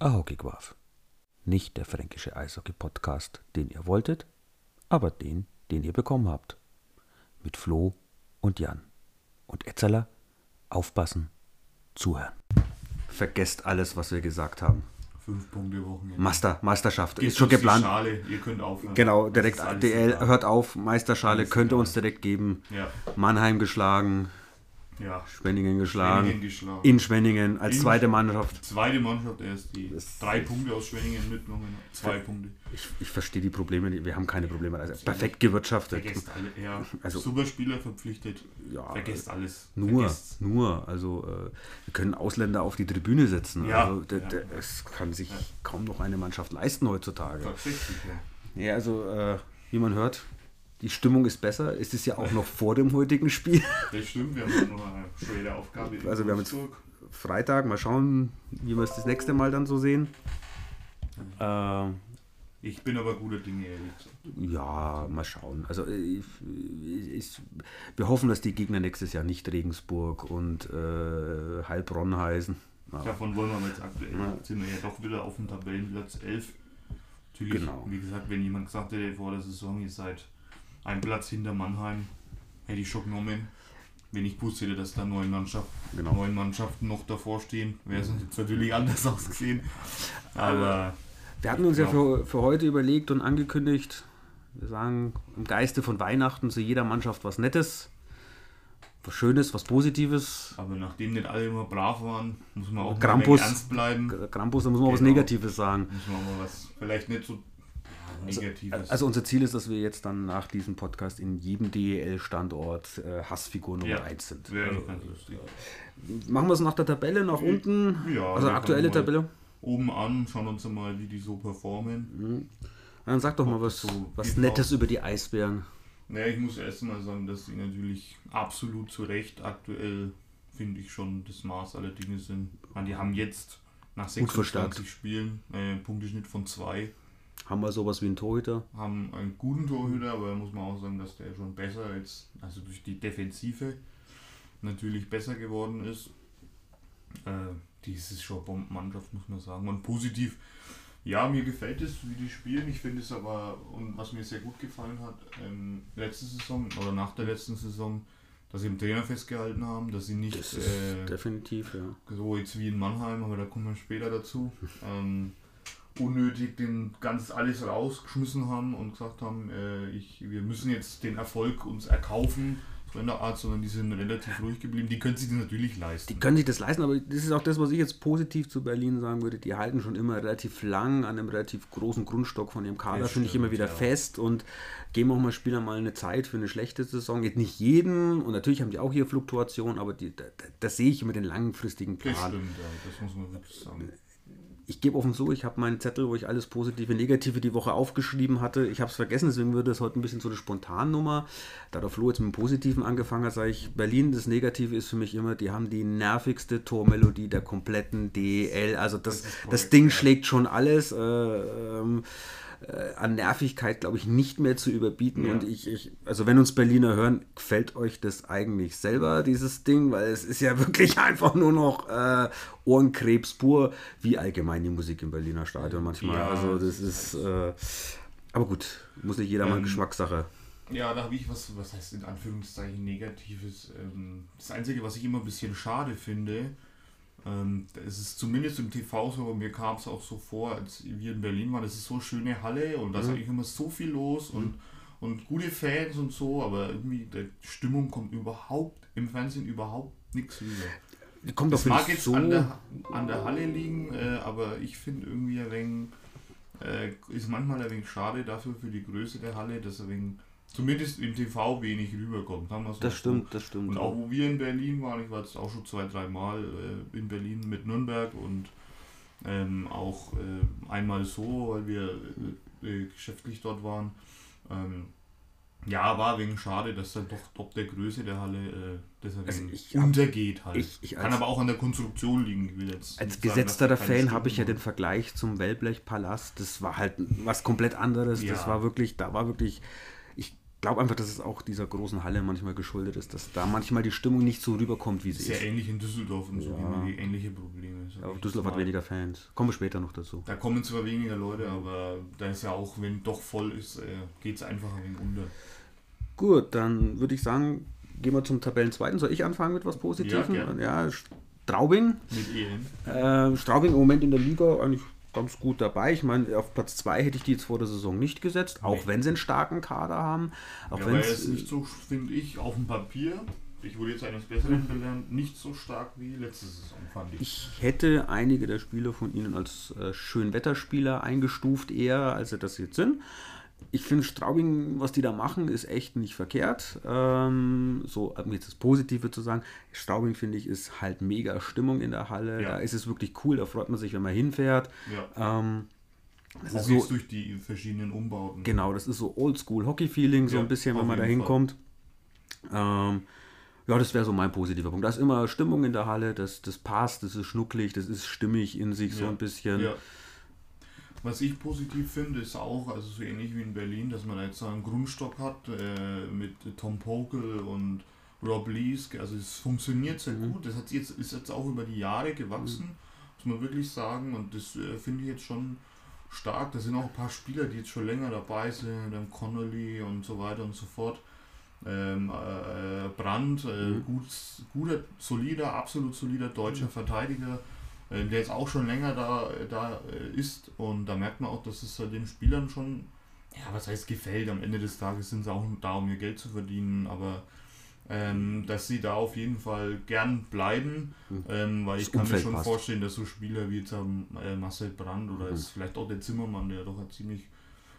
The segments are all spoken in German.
Ahokigwaf. Nicht der fränkische Eishockey-Podcast, den ihr wolltet, aber den, den ihr bekommen habt. Mit Flo und Jan. Und Etzeler, aufpassen, zuhören. Vergesst alles, was wir gesagt haben. Fünf Punkte Wochenende. Master, Meisterschaft Geht ist schon geplant. Schale, ihr könnt aufhören. Genau, direkt DL egal. hört auf, Meisterschale Alles könnt ihr egal. uns direkt geben. Ja, Mannheim geschlagen, ja. Schwenningen geschlagen, Schwenningen geschlagen. in Schwenningen als In- zweite Mannschaft. Zweite Mannschaft erst die Das- drei Punkte aus Schwenningen mitgenommen. Zwei Punkte. Ich, ich verstehe die Probleme, wir haben keine Probleme. Also perfekt gewirtschaftet. Vergesst alle. Ja, Also- super Spieler verpflichtet. Ja, Vergesst alles. Nur, Vergesst's. nur. Also äh, wir können Ausländer auf die Tribüne setzen. Ja, Also, der, der, es kann sich Ja. kaum noch eine Mannschaft leisten heutzutage. Tatsächlich, ja. Ja, also äh, wie man hört, die Stimmung ist besser. Es ist ja auch noch vor dem heutigen Spiel. Das stimmt, wir haben noch eine schwere Aufgabe. Also wir haben jetzt-. Freitag, mal schauen, wie wir es das nächste Mal dann so sehen. Ähm, Ich bin aber guter Dinge, ehrlich gesagt. Ja, mal schauen. Also äh, ich, ich, wir hoffen, dass die Gegner nächstes Jahr nicht Regensburg und äh, Heilbronn heißen. Ja. Davon wollen wir jetzt aktuell. Ja. Jetzt sind wir ja doch wieder auf dem Tabellenplatz 11. Natürlich, Genau. wie gesagt, wenn jemand gesagt hätte vor der Saison, ihr seid ein Platz hinter Mannheim, hätte ich schon genommen. Wenn ich gewusst hätte, dass da neun, Mannschaft, Genau. neun Mannschaften noch davor stehen, wäre es jetzt natürlich anders ausgesehen. Aber Wir hatten uns ja Genau. für, für heute überlegt und angekündigt, wir sagen im Geiste von Weihnachten zu jeder Mannschaft was Nettes, was Schönes, was Positives. Aber nachdem nicht alle immer brav waren, muss man auch Krampus. ernst bleiben. Krampus, da muss man was Genau. Negatives sagen. Muss man mal was, vielleicht nicht so ja, Negatives. Also unser Ziel ist, dass wir jetzt dann nach diesem Podcast in jedem DEL-Standort äh, Hassfigur Nummer Ja, 1 sind. wäre Also, ganz lustig. machen wir es nach der Tabelle, nach unten. Ja, also aktuelle Tabelle. Oben an, schauen uns mal, wie die so performen. Dann sag doch mal was, So, was Nettes drauf. über die Eisbären. Naja, ich muss erst mal sagen, dass sie natürlich absolut zu Recht aktuell, finde ich, schon das Maß aller Dinge sind. Meine, die haben jetzt nach Gut verstärkt. 26 Spielen äh, einen Punkteschnitt von 2, Haben wir sowas wie einen Torhüter? haben einen guten Torhüter, aber da muss man auch sagen, dass der schon besser als, also durch die Defensive natürlich besser geworden ist. Äh, dies ist schon Bombenmannschaft, muss man sagen. Und positiv, ja, mir gefällt es, wie die spielen. Ich finde es aber, und was mir sehr gut gefallen hat, ähm, letzte Saison oder nach der letzten Saison, dass sie im Trainer festgehalten haben, dass sie nicht Das ist äh, definitiv, ja. so jetzt wie in Mannheim, aber da kommen wir später dazu, ähm, unnötig den ganz alles rausgeschmissen haben und gesagt haben, äh, ich, wir müssen jetzt den Erfolg uns erkaufen, so in der Art, sondern die sind relativ ruhig geblieben. Die können sich das natürlich leisten. Die können sich das leisten, aber das ist auch das, was ich jetzt positiv zu Berlin sagen würde. Die halten schon immer relativ lang an einem relativ großen Grundstock von ihrem Kader, Das finde ich immer wieder ja. fest und geben auch mal Spielern mal eine Zeit für eine schlechte Saison. Jetzt nicht jeden und natürlich haben die auch hier Fluktuation, aber die, da, da- das sehe ich immer den langfristigen das Plan. stimmt, ja, das muss man wirklich sagen. Ich gebe offen zu, ich habe meinen Zettel, wo ich alles Positive, Negative die Woche aufgeschrieben hatte. Ich habe es vergessen, deswegen würde es heute ein bisschen so eine Spontannummer. Da der Flo jetzt mit dem Positiven angefangen hat, sage ich, Berlin, das Negative ist für mich immer, die haben die nervigste Tormelodie der kompletten DEL. Also das, Das das, Ding schlägt schon alles. Äh, ähm, äh, an Nervigkeit, glaube ich, nicht mehr zu überbieten. Ja. Und ich, ich, also wenn uns Berliner hören, gefällt euch das eigentlich selber, dieses Ding? Weil es ist ja wirklich einfach nur noch äh, Ohrenkrebs pur, wie allgemein die Musik im Berliner Stadion manchmal. Ja, also das ist, äh, aber gut, muss nicht jeder mal Ähm, Geschmackssache. Ja, da habe ich was, was heißt in Anführungszeichen Negatives. Ähm, das Einzige, was ich immer ein bisschen schade finde, es ist zumindest im TV so, aber mir kam es auch so vor, als wir in Berlin waren, das ist so eine schöne Halle und da ist Mhm. eigentlich immer so viel los und, und gute Fans und so, aber irgendwie die Stimmung kommt überhaupt im Fernsehen überhaupt nichts rüber. Kommt Das mag jetzt so. an, der, an der Halle liegen, äh, aber ich finde irgendwie ein wenig, äh, ist manchmal ein wenig schade dafür für die Größe der Halle, dass ein wenig, zumindest im TV wenig rüberkommt. So. Das stimmt, das stimmt. Und auch wo wir in Berlin waren, ich war jetzt auch schon zwei, drei Mal äh, in Berlin mit Nürnberg und ähm, auch äh, einmal so, weil wir äh, äh, geschäftlich dort waren. Ähm, ja, war wegen schade, dass dann doch top der Größe der Halle äh, das Also ich untergeht halt. ich- ich Kann aber auch an der Konstruktion liegen. Ich will jetzt Als gesetzter Fan habe ich ja den Vergleich zum Wellblechpalast. Das war halt was komplett anderes. Ja. Das war wirklich, da war wirklich, ich glaube einfach, dass es auch dieser großen Halle manchmal geschuldet ist, dass da manchmal die Stimmung nicht so rüberkommt, wie sie ist. Sehr ähnlich in Düsseldorf und so, ja. wie ähnliche Probleme. Ja, Düsseldorf hat weniger Fans. Kommen wir später noch dazu. Da kommen zwar weniger Leute, aber da ist ja auch, wenn doch voll ist, äh, geht es einfach ein wenig unter. Gut, dann würde ich sagen, gehen wir zum Tabellenzweiten. Soll ich anfangen mit was Positivem? Ja, ja Straubing. Mit EM. Äh, Straubing im Moment in der Liga eigentlich ganz gut dabei. Ich meine, auf Platz 2 hätte ich die jetzt vor der Saison nicht gesetzt, auch nee. wenn sie einen starken Kader haben. Auch ja, aber er ist nicht so, finde ich, auf dem Papier, ich wurde jetzt eines Besseren gelernt, nicht so stark wie letzte Saison, fand ich. Ich hätte einige der Spieler von ihnen als äh, Schönwetterspieler eingestuft, eher als sie das jetzt sind ich finde Straubing, was die da machen, ist echt nicht verkehrt. Ähm, so, um jetzt das Positive zu sagen, Straubing finde ich ist halt mega Stimmung in der Halle. Ja. Da ist es wirklich cool, da freut man sich, wenn man hinfährt. Ja. Ähm, das ist so, durch die verschiedenen Umbauten. Genau, das ist so Oldschool-Hockey-Feeling, so ja, ein bisschen, wenn man da hinkommt. Ähm, ja, das wäre so mein positiver Punkt. Da ist immer Stimmung in der Halle, das, das passt, das ist schnucklig, das ist stimmig in sich so ein bisschen. Was ich positiv finde, ist auch, also so ähnlich wie in Berlin, dass man jetzt einen Grundstock hat äh, mit Tom Pokel und Rob Lees. Also es funktioniert sehr mhm. gut. Das hat jetzt, ist jetzt auch über die Jahre gewachsen, mhm. muss man wirklich sagen. Und das äh, finde ich jetzt schon stark. Da sind auch ein paar Spieler, die jetzt schon länger dabei sind, dann Connolly und so weiter und so fort. Ähm, äh, Brandt, äh, mhm. gut, guter, solider, absolut solider deutscher mhm. Verteidiger äh, der jetzt auch schon länger da, da äh, ist und da merkt man auch, dass es halt den Spielern schon, ja, was heißt gefällt, am Ende des Tages sind sie auch da, um ihr Geld zu verdienen, aber ähm, dass sie da auf jeden Fall gern bleiben, hm. ähm, weil ich kann Umfeld mir schon passt. vorstellen, dass so Spieler wie jetzt äh, Marcel Brand oder mhm. ist vielleicht auch der Zimmermann, der doch ein ziemlich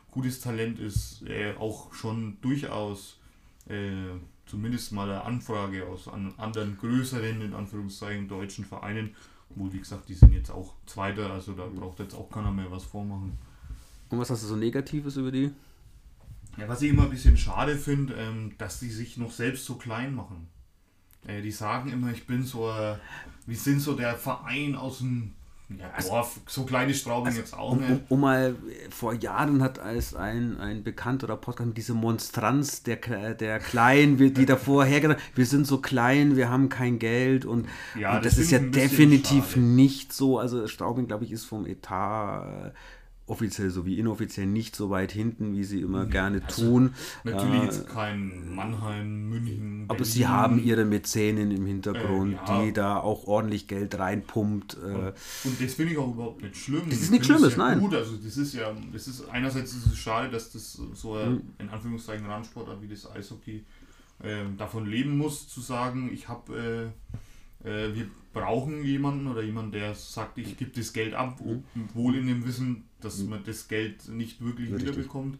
gutes Talent ist, äh, auch schon durchaus äh, zumindest mal eine Anfrage aus an anderen größeren, in Anführungszeichen, deutschen Vereinen wo, wie gesagt, die sind jetzt auch Zweiter, also da braucht jetzt auch keiner mehr was vormachen. Und was hast du so Negatives über die? Ja, was ich immer ein bisschen schade finde, ähm, dass die sich noch selbst so klein machen. Äh, die sagen immer, ich bin so, äh, wir sind so der Verein aus dem ja, also, Dorf, so kleine Straubing also, jetzt auch um, nicht. Um, um, mal, vor Jahren hat als ein, ein bekannter Podcast diese Monstranz der, der Kleinen, die davor hergedacht wir sind so klein, wir haben kein Geld und, ja, und das, das ist ja definitiv schade. nicht so. Also Straubing, glaube ich, ist vom Etat offiziell sowie inoffiziell nicht so weit hinten, wie sie immer mhm. gerne also tun. Natürlich äh, jetzt kein Mannheim, München. Aber Berlin. sie haben ihre Mäzenen im Hintergrund, äh, ja. die da auch ordentlich Geld reinpumpt. Äh. Und, und, das finde ich auch überhaupt nicht schlimm. Das ist nichts Schlimmes, ja nein. Gut. Also das ist ja, das ist einerseits ist es schade, dass das so ein, mhm. in Anführungszeichen Randsportart wie das Eishockey äh, davon leben muss, zu sagen, ich habe äh, wir brauchen jemanden oder jemanden, der sagt, ich gebe das Geld ab, mhm. wohl in dem Wissen, dass mhm. man das Geld nicht wirklich Richtig. wiederbekommt.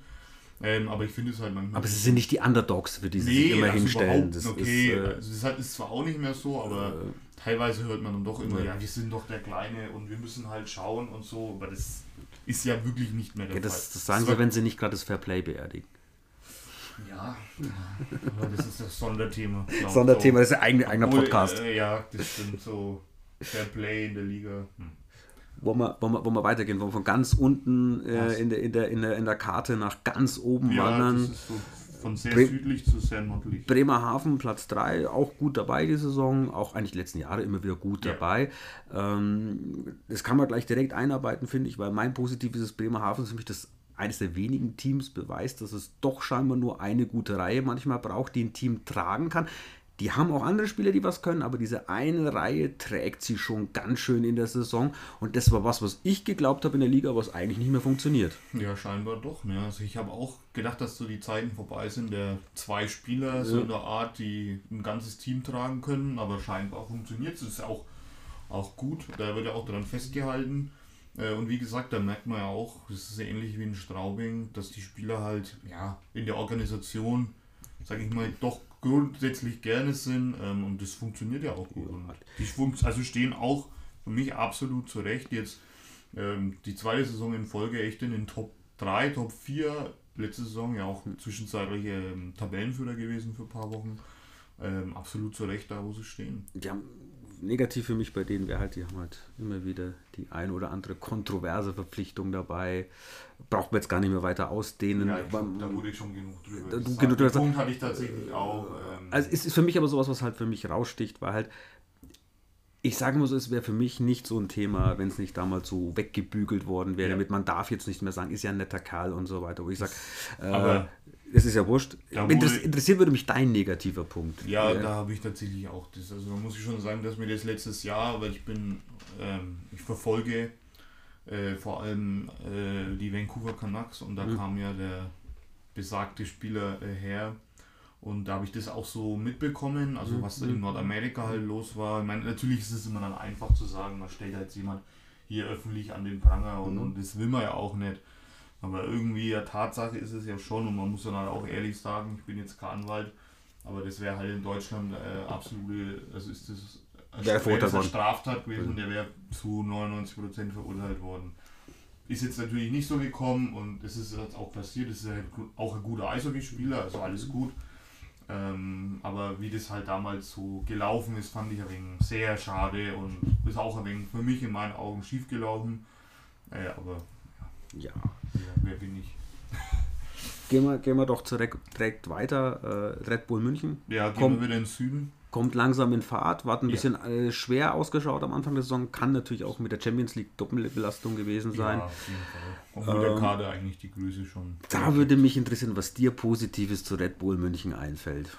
Ähm, aber ich finde es halt manchmal. Aber sie sind nicht die Underdogs, für die sie nee, sich immer hinstellen. Das okay, ist, äh, also das ist zwar auch nicht mehr so, aber äh, teilweise hört man dann doch immer, ja. ja, wir sind doch der Kleine und wir müssen halt schauen und so, aber das ist ja wirklich nicht mehr der ja, das, Fall. Das sagen das sie, wenn sie nicht gerade das Fairplay beerdigen. Ja, aber das ist das Sonderthema. Sonderthema, das ist ein eigener Podcast. Äh, ja, das sind so Fairplay in der Liga. Hm wollen wir, wollen wir, wollen wir weitergehen, wollen wir von ganz unten äh, in, der, in, der, in, der, in der Karte nach ganz oben ja, wandern. Das ist so von sehr Bre südlich zu sehr nördlich. Bremerhaven Platz 3, auch gut dabei die Saison, auch eigentlich die letzten Jahre immer wieder gut ja. dabei. Ähm, das kann man gleich direkt einarbeiten, finde ich, weil mein positives ist Bremerhaven ist mich das eines der wenigen Teams beweist, dass es doch scheinbar nur eine gute Reihe manchmal braucht, die ein Team tragen kann. Die haben auch andere Spieler, die was können, aber diese eine Reihe trägt sie schon ganz schön in der Saison. Und das war was, was ich geglaubt habe in der Liga, was eigentlich nicht mehr funktioniert. Ja, scheinbar doch. Ne? Also ich habe auch gedacht, dass so die Zeiten vorbei sind, der zwei Spieler ja. so in der Art, die ein ganzes Team tragen können, aber scheinbar funktioniert es. ist auch, auch gut. Da wird ja auch daran festgehalten. Äh, und wie gesagt, da merkt man ja auch, das ist ähnlich wie in Straubing, dass die Spieler halt ja, in der Organisation, sage ich mal, doch grundsätzlich gerne sind ähm, und das funktioniert ja auch gut. Und die also stehen auch für mich absolut zurecht. Jetzt ähm, die zweite Saison in Folge echt in den Top 3, Top 4. Letzte Saison ja auch zwischenzeitlich ähm, Tabellenführer gewesen für ein paar Wochen. Ähm, absolut zurecht da, wo sie stehen. Haben negativ für mich bei denen wäre halt, die haben halt immer wieder die ein oder andere kontroverse Verpflichtung dabei. Braucht man jetzt gar nicht mehr weiter ausdehnen. Ja, ich, da wurde ich schon genug drüber. Da, genug drüber Punkt hatte ich tatsächlich auch. Ähm, also es ist für mich aber sowas, was halt für mich raussticht, weil halt ich sage mal so, es wäre für mich nicht so ein Thema, wenn es nicht damals so weggebügelt worden wäre, ja. damit man darf jetzt nicht mehr sagen, ist ja ein netter Kerl und so weiter, wo ich sage, äh, es ist ja wurscht. Interess interessiert würde mich dein negativer Punkt. Ja, ja. da habe ich tatsächlich auch das. Also da muss ich schon sagen, dass mir das letztes Jahr, weil ich bin, ähm, ich verfolge äh, vor allem äh, die Vancouver Canucks und da mhm. kam ja der besagte Spieler äh, her, und da habe ich das auch so mitbekommen, also mhm. was in mhm. Nordamerika halt los war. Ich meine, natürlich ist es immer dann einfach zu sagen, man stellt halt jemand hier öffentlich an den Pranger und, mhm. und das will man ja auch nicht. Aber irgendwie, ja, Tatsache ist es ja schon und man muss dann halt auch ehrlich sagen, ich bin jetzt kein Anwalt, aber das wäre halt in Deutschland äh, absolute, also ist das eine Straftat gewesen und der wäre zu 99% verurteilt worden. Ist jetzt natürlich nicht so gekommen und es ist jetzt auch passiert, es ist halt auch ein guter Eishockeyspieler, also alles gut. Ähm, aber wie das halt damals so gelaufen ist, fand ich ein wenig sehr schade und ist auch ein wenig für mich in meinen Augen schief gelaufen. Äh, aber ja. ja. Wer bin ich? Gehen wir, gehen wir doch direkt, weiter. Äh, Red Bull München. Ja, gehen Komm, wir wieder ins Süden kommt langsam in Fahrt, war ein bisschen ja. äh, schwer ausgeschaut am Anfang der Saison, kann natürlich auch mit der Champions League Doppelbelastung gewesen sein. Ja, auf jeden Fall. Obwohl ähm, der Kader eigentlich die Größe schon. Da würde mich interessieren, was dir Positives zu Red Bull München einfällt.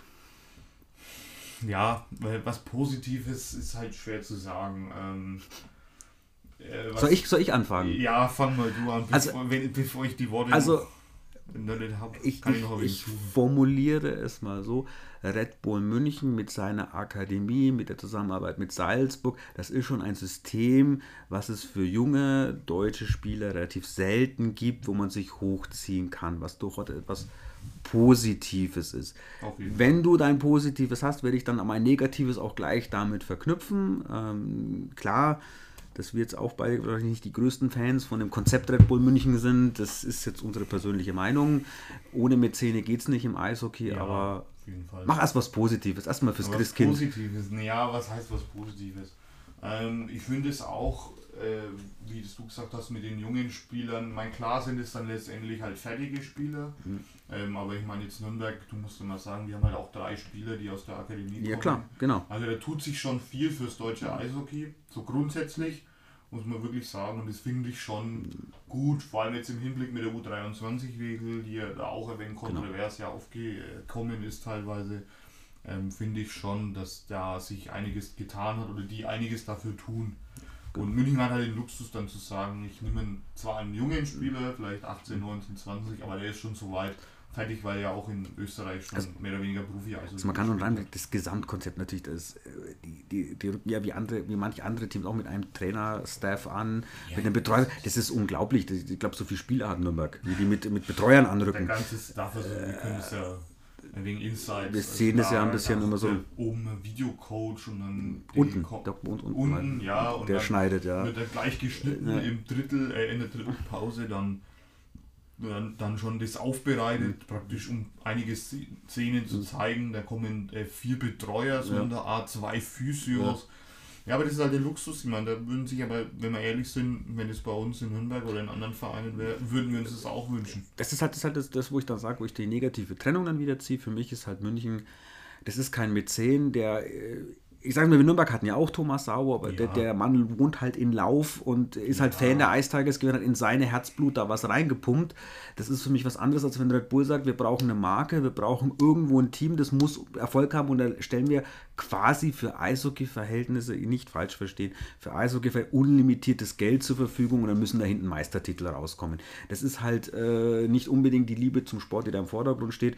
Ja, was Positives ist halt schwer zu sagen. Ähm, äh, soll, ich, soll ich anfangen? Ja, fang mal du an, bevor, also, wenn, bevor ich die Worte. Also, ich, ich, ich formuliere es mal so: Red Bull München mit seiner Akademie, mit der Zusammenarbeit mit Salzburg, das ist schon ein System, was es für junge deutsche Spieler relativ selten gibt, wo man sich hochziehen kann, was durchaus etwas Positives ist. Wenn du dein Positives hast, werde ich dann aber ein Negatives auch gleich damit verknüpfen. Ähm, klar, dass wir jetzt auch beide nicht die größten Fans von dem Konzept Red Bull München sind. Das ist jetzt unsere persönliche Meinung. Ohne Mäzene geht es nicht im Eishockey, ja, aber mach erst was Positives, erstmal fürs Christkind. Positives, ja, was heißt was Positives? Ähm, ich finde es auch, äh, wie du gesagt hast, mit den jungen Spielern, mein klar sind es dann letztendlich halt fertige Spieler, mhm. ähm, aber ich meine jetzt Nürnberg, du musst immer sagen, wir haben halt auch drei Spieler, die aus der Akademie kommen. Ja klar, genau. Also da tut sich schon viel fürs deutsche Eishockey, so grundsätzlich muss man wirklich sagen. Und das finde ich schon gut, vor allem jetzt im Hinblick mit der U23-Regel, die ja da auch ein wenig genau. kontrovers genau. ja aufgekommen ist teilweise, ähm, finde ich schon, dass da sich einiges getan hat oder die einiges dafür tun. Genau. Und München hat halt den Luxus dann zu sagen, ich nehme zwar einen jungen Spieler, vielleicht 18, 19, 20, aber der ist schon so weit, fertig, weil ja auch in Österreich schon also, mehr oder weniger Profi also, also man kann und rein das Gesamtkonzept natürlich das äh, die, die, die rücken ja wie andere wie manche andere Teams auch mit einem Trainer-Staff an ja, mit einem Betreuer das ist unglaublich ich glaube so viele Spieler hat Nürnberg die, die mit, mit Betreuern anrücken der ganze Staff also wir können es ja wegen Insights. Wir sehen also es ja ein bisschen immer so. Oben Videocoach und dann. Unten, der, und, unten, unten ja. Und der schneidet, ja. Wird er gleich geschnitten ja. im Drittel, äh, in der Drittelpause dann dann schon das aufbereitet, mhm. praktisch um einige Szenen zu mhm. zeigen. Da kommen äh, vier Betreuer, so ja. in der Art, zwei Physios. Ja. ja. aber das ist halt der Luxus. Ich meine, da würden sich aber, wenn wir ehrlich sind, wenn es bei uns in Nürnberg oder in anderen Vereinen wäre, würden wir uns das auch wünschen. Das ist halt das, halt das, das wo ich dann sage, wo ich die negative Trennung dann wieder ziehe. Für mich ist halt München, das ist kein Mäzen, der äh, ich sage mal, wir Nürnberg hatten ja auch Thomas Sauer, aber ja. der, der, Mann wohnt halt in Lauf und ist halt ja. Fan der gewesen, hat in seine Herzblut da was reingepumpt. Das ist für mich was anderes, als wenn Red Bull sagt, wir brauchen eine Marke, wir brauchen irgendwo ein Team, das muss Erfolg haben und da stellen wir quasi für Eishockey-Verhältnisse, nicht falsch verstehen, für Eishockey unlimitiertes Geld zur Verfügung und dann müssen da hinten Meistertitel rauskommen. Das ist halt äh, nicht unbedingt die Liebe zum Sport, die da im Vordergrund steht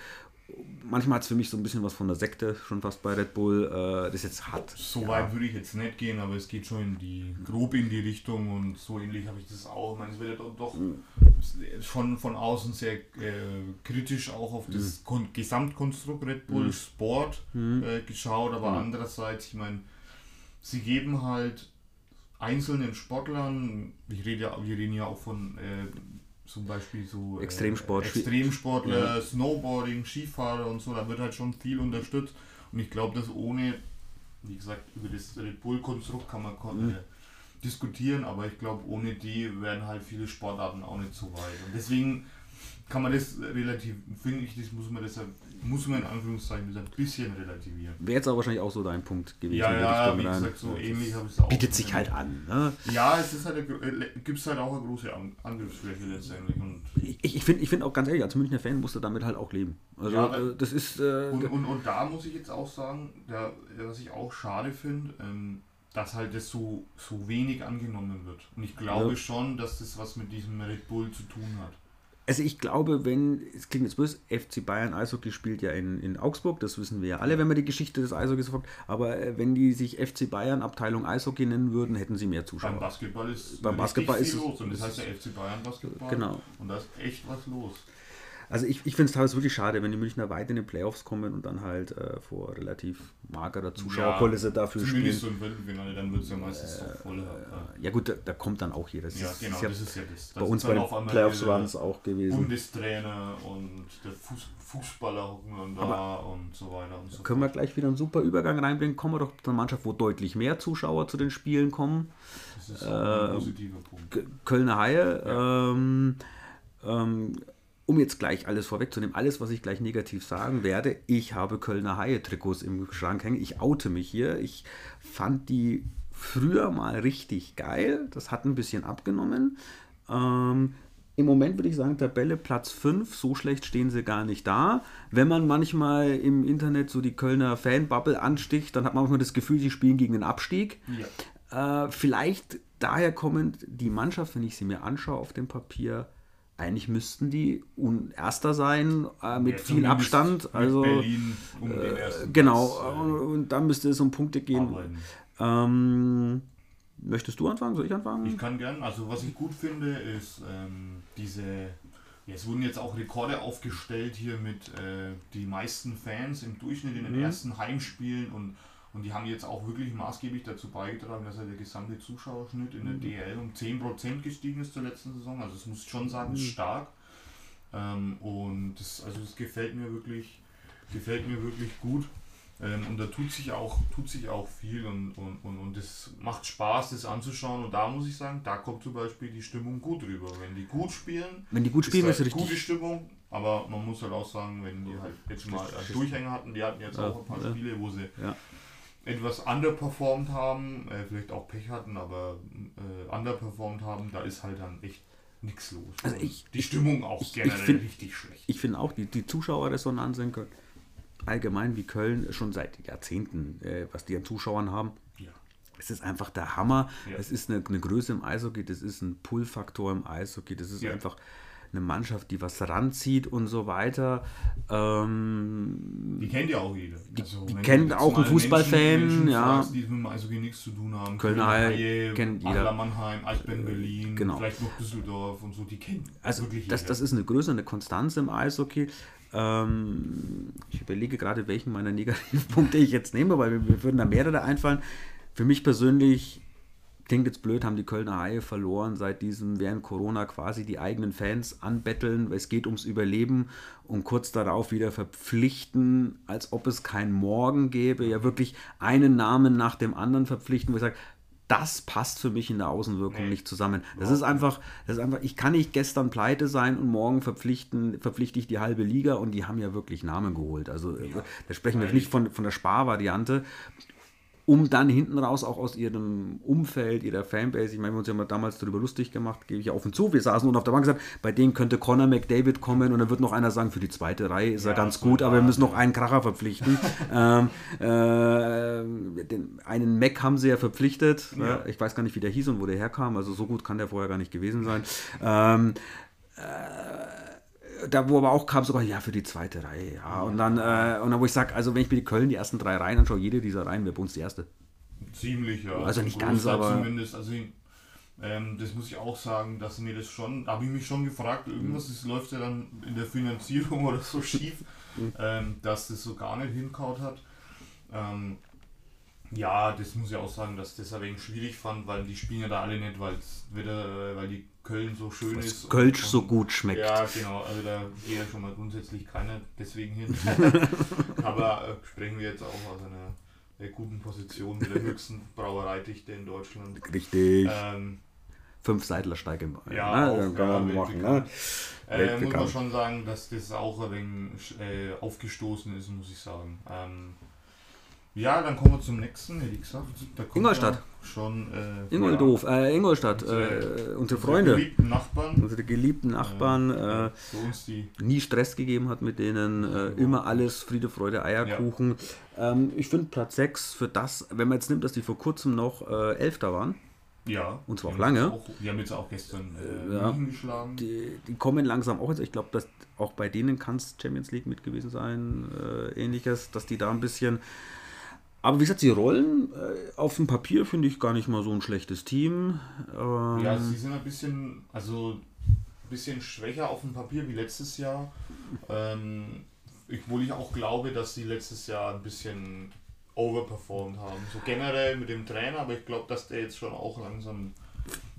manchmal hat es für mich so ein bisschen was von der Sekte schon fast bei Red Bull. Äh, das ist jetzt hart. So ja. weit würde ich jetzt nicht gehen, aber es geht schon in die grob in die Richtung und so ähnlich habe ich das auch. Ich meine, es wird ja doch, mhm. schon von außen sehr äh, kritisch auch auf das mhm. Gesamtkonstrukt Red Bull mhm. Sport mhm. äh, geschaut, aber andererseits, ich meine, sie geben halt einzelnen Sportlern, ich rede ja, wir reden ja auch von äh, zum Beispiel so äh, Extremsport, Extremsportler, ja. Snowboarding, Skifahrer und so, da wird halt schon viel unterstützt. Und ich glaube, dass ohne wie gesagt, über das Red Bull-Konstrukt kann man mhm. äh, diskutieren, aber ich glaube, ohne die wären halt viele Sportarten auch nicht so weit. Und deswegen kann man das relativ, finde ich, das muss man deshalb, muss man in Anführungszeichen ein bisschen relativieren. Wäre jetzt aber wahrscheinlich auch so dein Punkt gewesen. Ja, ja, wie gesagt, so ähnlich habe ich es auch. Bietet sich halt an, ne? Ja, es ist halt, äh, gibt es halt auch eine große Angriffsfläche letztendlich. Und ich ich finde ich find auch ganz ehrlich, als Münchner Fan musst du damit halt auch leben. Also, ja, äh, das ist. Äh, und, und, und da muss ich jetzt auch sagen, da, was ich auch schade finde, ähm, dass halt das so, so wenig angenommen wird. Und ich glaube ja. schon, dass das was mit diesem Red Bull zu tun hat. Also ich glaube, wenn, es klingt jetzt böse, FC Bayern Eishockey spielt ja in, in Augsburg, das wissen wir ja alle, wenn man die Geschichte des Eishockeys verfolgt, aber äh, wenn die sich FC Bayern Abteilung Eishockey nennen würden, hätten sie mehr Zuschauer. Beim Basketball ist, Beim Basketball ist viel los und das heißt ja FC Bayern Basketball genau. und da ist echt was los. Also ich, ich finde es teilweise wirklich schade, wenn die Münchner weit in den Playoffs kommen und dann halt äh, vor relativ magerer Zuschauerkulisse ja, dafür spielen. so im Viertelfinale, dann wird es ja meistens äh, voll. Äh, ja gut, da, da, kommt dann auch jeder. Das ja, ist, genau, ist ja das ist ja das. bei uns bei den Playoffs waren es auch gewesen. Bundestrainer und der Fuß, Fußballer hocken dann da Aber und so weiter und so Können wir gleich wieder einen super Übergang reinbringen. Kommen wir doch zu einer Mannschaft, wo deutlich mehr Zuschauer zu den Spielen kommen. Das ist ein äh, positiver Punkt. Kölner Haie. Ja. Ähm, ähm, um jetzt gleich alles vorwegzunehmen, alles, was ich gleich negativ sagen werde, ich habe Kölner Haie-Trikots im Schrank hängen. Ich oute mich hier. Ich fand die früher mal richtig geil. Das hat ein bisschen abgenommen. Ähm, Im Moment würde ich sagen, Tabelle Platz 5, so schlecht stehen sie gar nicht da. Wenn man manchmal im Internet so die Kölner Fanbubble ansticht, dann hat man manchmal das Gefühl, sie spielen gegen den Abstieg. Ja. Äh, vielleicht daher kommend die Mannschaft, wenn ich sie mir anschaue auf dem Papier, eigentlich müssten die Erster sein, äh, mit ja, viel Abstand. Also, Berlin um den äh, ersten Genau, Platz, äh, und dann müsste es um Punkte gehen. Ähm, möchtest du anfangen? Soll ich anfangen? Ich kann gern. Also was ich gut finde, ist ähm, diese. Ja, es wurden jetzt auch Rekorde aufgestellt hier mit äh, die meisten Fans im Durchschnitt in den mhm. ersten Heimspielen und und die haben jetzt auch wirklich maßgeblich dazu beigetragen, dass der gesamte Zuschauerschnitt in der mhm. DL um 10% gestiegen ist zur letzten Saison. Also das muss ich schon sagen, ist mhm. stark. Ähm, und das, also das gefällt mir wirklich, gefällt mir wirklich gut. Ähm, und da tut sich auch, tut sich auch viel und, und, und, und das macht Spaß, das anzuschauen. Und da muss ich sagen, da kommt zum Beispiel die Stimmung gut rüber. Wenn die gut spielen, wenn die gut spielen, ist, halt ist richtig. gute Stimmung. Aber man muss halt auch sagen, wenn die halt jetzt mal einen Durchhänger hatten, die hatten jetzt auch ein paar Spiele, wo sie ja etwas underperformed haben, äh, vielleicht auch Pech hatten, aber äh, underperformed haben, da ist halt dann echt nichts los. Also ich, die Stimmung auch ich, generell ich find, richtig schlecht. Ich finde auch, die, die Zuschauerresonanz in Köln, allgemein wie Köln, schon seit Jahrzehnten, äh, was die an Zuschauern haben. Ja. Es ist einfach der Hammer. Ja. Es ist eine, eine Größe im Eishockey, das ist ein Pull-Faktor im Eishockey, das ist ja. einfach eine Mannschaft, die was ranzieht und so weiter. Ähm, die kennt ja auch jeder. Die, also, die kennt auch ein Fußballfan, ja. Fragst, die mit dem Eishockey nichts zu tun haben. Kölner Haie kennt jeder. Mannheim, Eisbären Berlin, genau. vielleicht noch Düsseldorf und so, die kennt also wirklich das, jeder. das ist eine Größe, eine Konstanz im Eishockey. Ähm, ich überlege gerade, welchen meiner Negativpunkte ich jetzt nehme, weil mir würden da mehrere einfallen. Für mich persönlich klingt jetzt blöd, haben die Kölner Haie verloren, seit diesem während Corona quasi die eigenen Fans anbetteln. Es geht ums Überleben und kurz darauf wieder verpflichten, als ob es kein Morgen gäbe. Ja, wirklich einen Namen nach dem anderen verpflichten, wo ich sage, das passt für mich in der Außenwirkung nee. nicht zusammen. Das ist einfach, das ist einfach, ich kann nicht gestern pleite sein und morgen verpflichten, verpflichte ich die halbe Liga und die haben ja wirklich Namen geholt. Also ja. da sprechen wir nicht von, von der Sparvariante um dann hinten raus auch aus ihrem Umfeld, ihrer Fanbase, ich meine, wir haben uns ja damals darüber lustig gemacht, gebe ich auf und zu, wir saßen und auf der Bank gesagt, bei denen könnte Conor McDavid kommen und dann wird noch einer sagen, für die zweite Reihe ist ja, er ganz gut, aber wir müssen noch einen Kracher verpflichten. ähm, äh, den, einen Mac haben sie ja verpflichtet, ja. Ne? ich weiß gar nicht, wie der hieß und wo der herkam, also so gut kann der vorher gar nicht gewesen sein. Ähm, äh, da wo aber auch kam sogar, ja, für die zweite Reihe, ja. Und dann, äh, und dann wo ich sage, also wenn ich mir die Köln die ersten drei Reihen anschaue, jede dieser Reihen wäre bei uns die erste. Ziemlich, ja. Also nicht ganz, aber... Zumindest, also ähm, das muss ich auch sagen, dass mir das schon, da habe ich mich schon gefragt, irgendwas das läuft ja dann in der Finanzierung oder so schief, mhm. ähm, dass das so gar nicht hinkaut hat. Ähm, ja, das muss ich auch sagen, dass das ein wenig schwierig fand, weil die spielen ja da alle nicht, weil wieder, weil die Köln so schön Was ist. Kölsch und, so gut schmeckt. Ja, genau, also da gehe ja schon mal grundsätzlich keiner deswegen hin. Aber äh, sprechen wir jetzt auch aus einer der guten Position mit der höchsten Brauereidichte in Deutschland. Richtig. Ähm, Fünf Seidler steigen. Ja, ne? auch, Dann kann ja, man machen. Ne? äh, muss man schon sagen, dass das auch ein wenig äh, aufgestoßen ist, muss ich sagen. Ähm, ja, dann kommen wir zum nächsten, hätte ich gesagt. Da kommt Ingolstadt. ja Schon, äh, Ingoldorf, äh, Ingolstadt, Unsere- äh, unsere unsere Freunde, geliebten Nachbarn. unsere geliebten Nachbarn, äh, äh, für uns die nie Stress gegeben hat mit denen, äh, immer alles Friede, Freude, Eierkuchen. Ähm, ich finde Platz 6 für das, wenn man jetzt nimmt, dass die vor kurzem noch äh, Elfter waren, Ja. Und zwar auch lange. jetzt Auch, die haben jetzt auch gestern äh, Ja. München geschlagen. die, die kommen langsam auch ins. Ich glaube, dass auch bei denen kann es Champions League mit gewesen sein, äh, ähnliches, dass die da ein bisschen. Aber wie gesagt, sie rollen. Äh, auf dem Papier finde ich gar nicht mal so ein schlechtes Team. Ähm, Ja, sie sind ein bisschen, also ein bisschen schwächer auf dem Papier wie letztes Jahr. Ähm, obwohl ich auch glaube, dass sie letztes Jahr ein bisschen overperformed haben. So generell mit dem Trainer, aber ich glaube, dass der jetzt schon auch langsam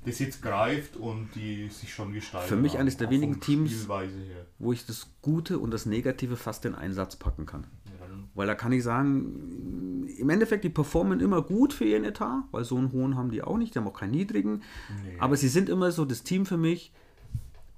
das jetzt greift und die sich schon gestaltet Für mich eines der wenigen Teams- wo ich das Gute und das Negative fast in einen Satz packen kann. Weil da kann ich sagen, im Endeffekt, die performen immer gut für ihren Etat, weil so einen hohen haben die auch nicht, die haben auch keinen niedrigen. Nee. Aber sie sind immer so das Team für mich,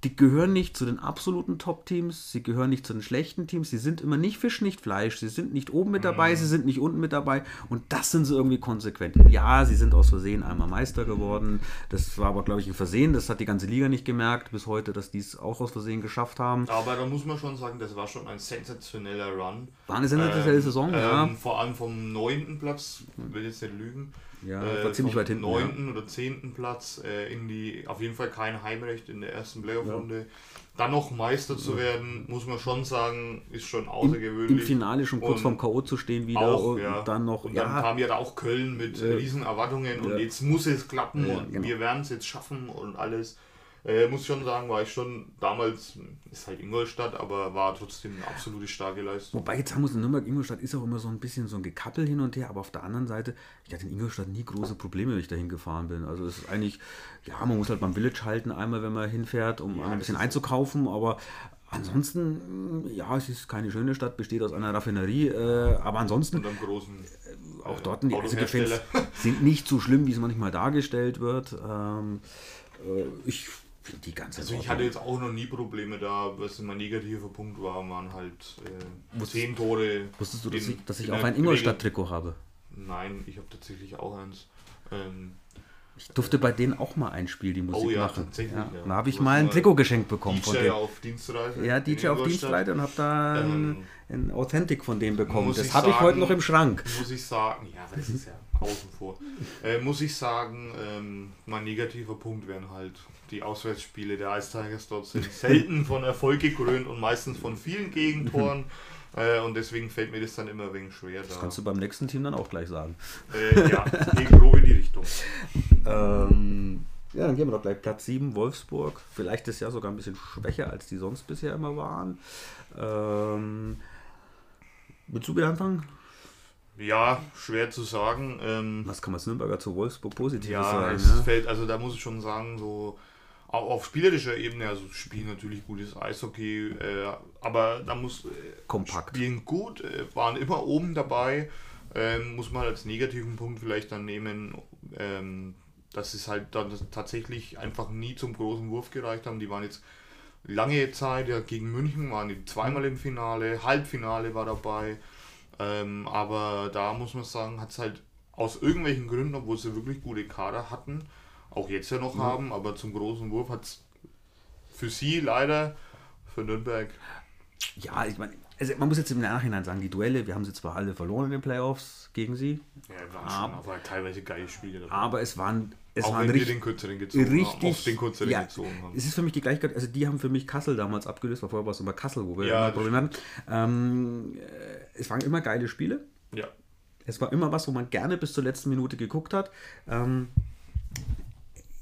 die gehören nicht zu den absoluten Top-Teams, sie gehören nicht zu den schlechten Teams, sie sind immer nicht Fisch, nicht Fleisch, sie sind nicht oben mit dabei, Mhm. sie sind nicht unten mit dabei und das sind sie irgendwie konsequent. Ja, sie sind aus Versehen einmal Meister geworden, das war aber, glaube ich, ein Versehen, das hat die ganze Liga nicht gemerkt bis heute, dass die es auch aus Versehen geschafft haben. aber da muss man schon sagen, das war schon ein sensationeller Run. War eine sensationelle Saison, ja. ähm, Vor allem vom neunten Platz, will jetzt nicht lügen. Ja, äh, war ziemlich weit hinten. Ja. neunten oder zehnten Platz äh, in die, auf jeden Fall kein Heimrecht in der ersten Playoff-Runde. Dann noch Meister zu werden, muss man schon sagen, ist schon Im, außergewöhnlich. Im Finale schon kurz Und vorm K.O. zu stehen wieder auch, und ja. dann noch, Und dann ja, kam ja da auch Köln mit Ja. riesen Erwartungen und Ja. jetzt muss es klappen Ja, und genau. wir werden es jetzt schaffen und alles. Äh, muss schon sagen, war ich schon damals, ist halt Ingolstadt, aber war trotzdem eine absolute starke Leistung. Wobei jetzt haben wir es in Nürnberg-Ingolstadt ist auch immer so ein bisschen so ein Gekappel hin und her, aber auf der anderen Seite, ich hatte in Ingolstadt nie große Probleme, wenn ich dahin gefahren bin. Also es ist eigentlich, ja, man muss halt beim Village halten einmal, wenn man hinfährt, um Ja, ein bisschen einzukaufen, aber ansonsten, ja, es ist keine schöne Stadt, besteht aus einer Raffinerie, äh, aber ansonsten Und am großen auch äh, dort also die Fans Autohersteller. sind nicht so schlimm, wie es manchmal dargestellt wird. Ähm, äh, ich die ganze Also ich hatte jetzt auch noch nie Probleme da, was mein negativer Punkt war, waren halt äh, Wusstest- zehn Tore. Wusstest du, dass in- ich, dass ich auch ein Ingolstadt-Trikot habe? Nein, ich habe tatsächlich auch eins. Ähm, Ich durfte bei denen auch mal ein Spiel die Musik Oh ja, machen. tatsächlich, Ja. ja. Da habe ich mal ein Trikot geschenkt bekommen von DJ denen. auf Dienstreise. Ja, DJ auf. Dienstreite und habe da ein, Ähm, ein Authentic von denen bekommen. Das habe ich heute noch im Schrank. Muss ich sagen, ja, das ist ja außen vor. Äh, muss ich sagen, ähm, mein negativer Punkt wären halt die Auswärtsspiele der Ice Tigers dort sind selten von Erfolg gekrönt und meistens von vielen Gegentoren. Äh, und deswegen fällt mir das dann immer wenig schwer. Das Da. kannst du beim nächsten Team dann auch gleich sagen. Äh, ja, geht grob in die Richtung. Ähm, ja, dann gehen wir doch gleich Platz 7, Wolfsburg. Vielleicht ist ja sogar ein bisschen schwächer, als die sonst bisher immer waren. Ähm, willst du wieder anfangen? Ja, schwer zu sagen. Ähm, Was kann man als Nürnberger zu Wolfsburg positiv ja, sagen? es Ne? fällt, also da muss ich schon sagen, so au- auf spielerischer Ebene, also spielen natürlich gutes Eishockey, äh, aber da muss äh, Kompakt. spielen gut, äh, waren immer oben dabei. Ähm, muss man als negativen Punkt vielleicht dann nehmen, ähm, dass es halt dann tatsächlich einfach nie zum großen Wurf gereicht haben. Die waren jetzt lange Zeit ja gegen München, waren die zweimal im Finale, Halbfinale war dabei. Ähm, aber da muss man sagen, hat es halt aus irgendwelchen Gründen, obwohl sie wirklich gute Kader hatten, auch jetzt ja noch haben, aber zum großen Wurf hat es für sie leider, für Nürnberg Ja, ich meine, also man muss jetzt im Nachhinein sagen, die Duelle, wir haben sie zwar alle verloren in den Playoffs gegen sie, Ja, waren Aber- schon aber teilweise geile Spiele dabei. aber es waren, es auch waren wenn wir richtig, den kürzeren gezogen haben. richtig, Oft den kürzeren ja, gezogen haben. es ist für mich die Gleichheit, also die haben für mich Kassel damals abgelöst, weil vorher war es immer Kassel, wo wir Ja, Probleme hatten. Ähm, äh, es waren immer geile Spiele, Ja. es war immer was, wo man gerne bis zur letzten Minute geguckt hat. Ähm,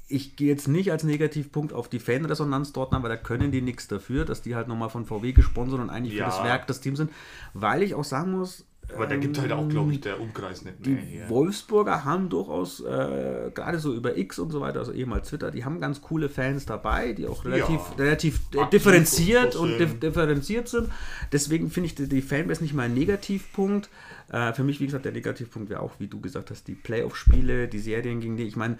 ich gehe jetzt nicht als Negativpunkt auf die Fanresonanz dort an, weil da können die nichts dafür, dass die halt nochmal von VW gesponsert und eigentlich Ja. für das Werk das Team sind. Weil ich auch sagen muss, Aber da gibt halt auch, glaube ich, der Umkreis nicht mehr Die. Wolfsburger haben durchaus, äh, gerade so über X und so weiter, also ehemals Twitter, die haben ganz coole Fans dabei, die auch relativ, Ja. relativ differenziert und und dif differenziert sind. Deswegen finde ich die, die Fanbase nicht mal ein Negativpunkt. Äh, für mich, wie gesagt, der Negativpunkt wäre auch, wie du gesagt hast, die Playoff-Spiele, die Serien gegen die. Ich meine,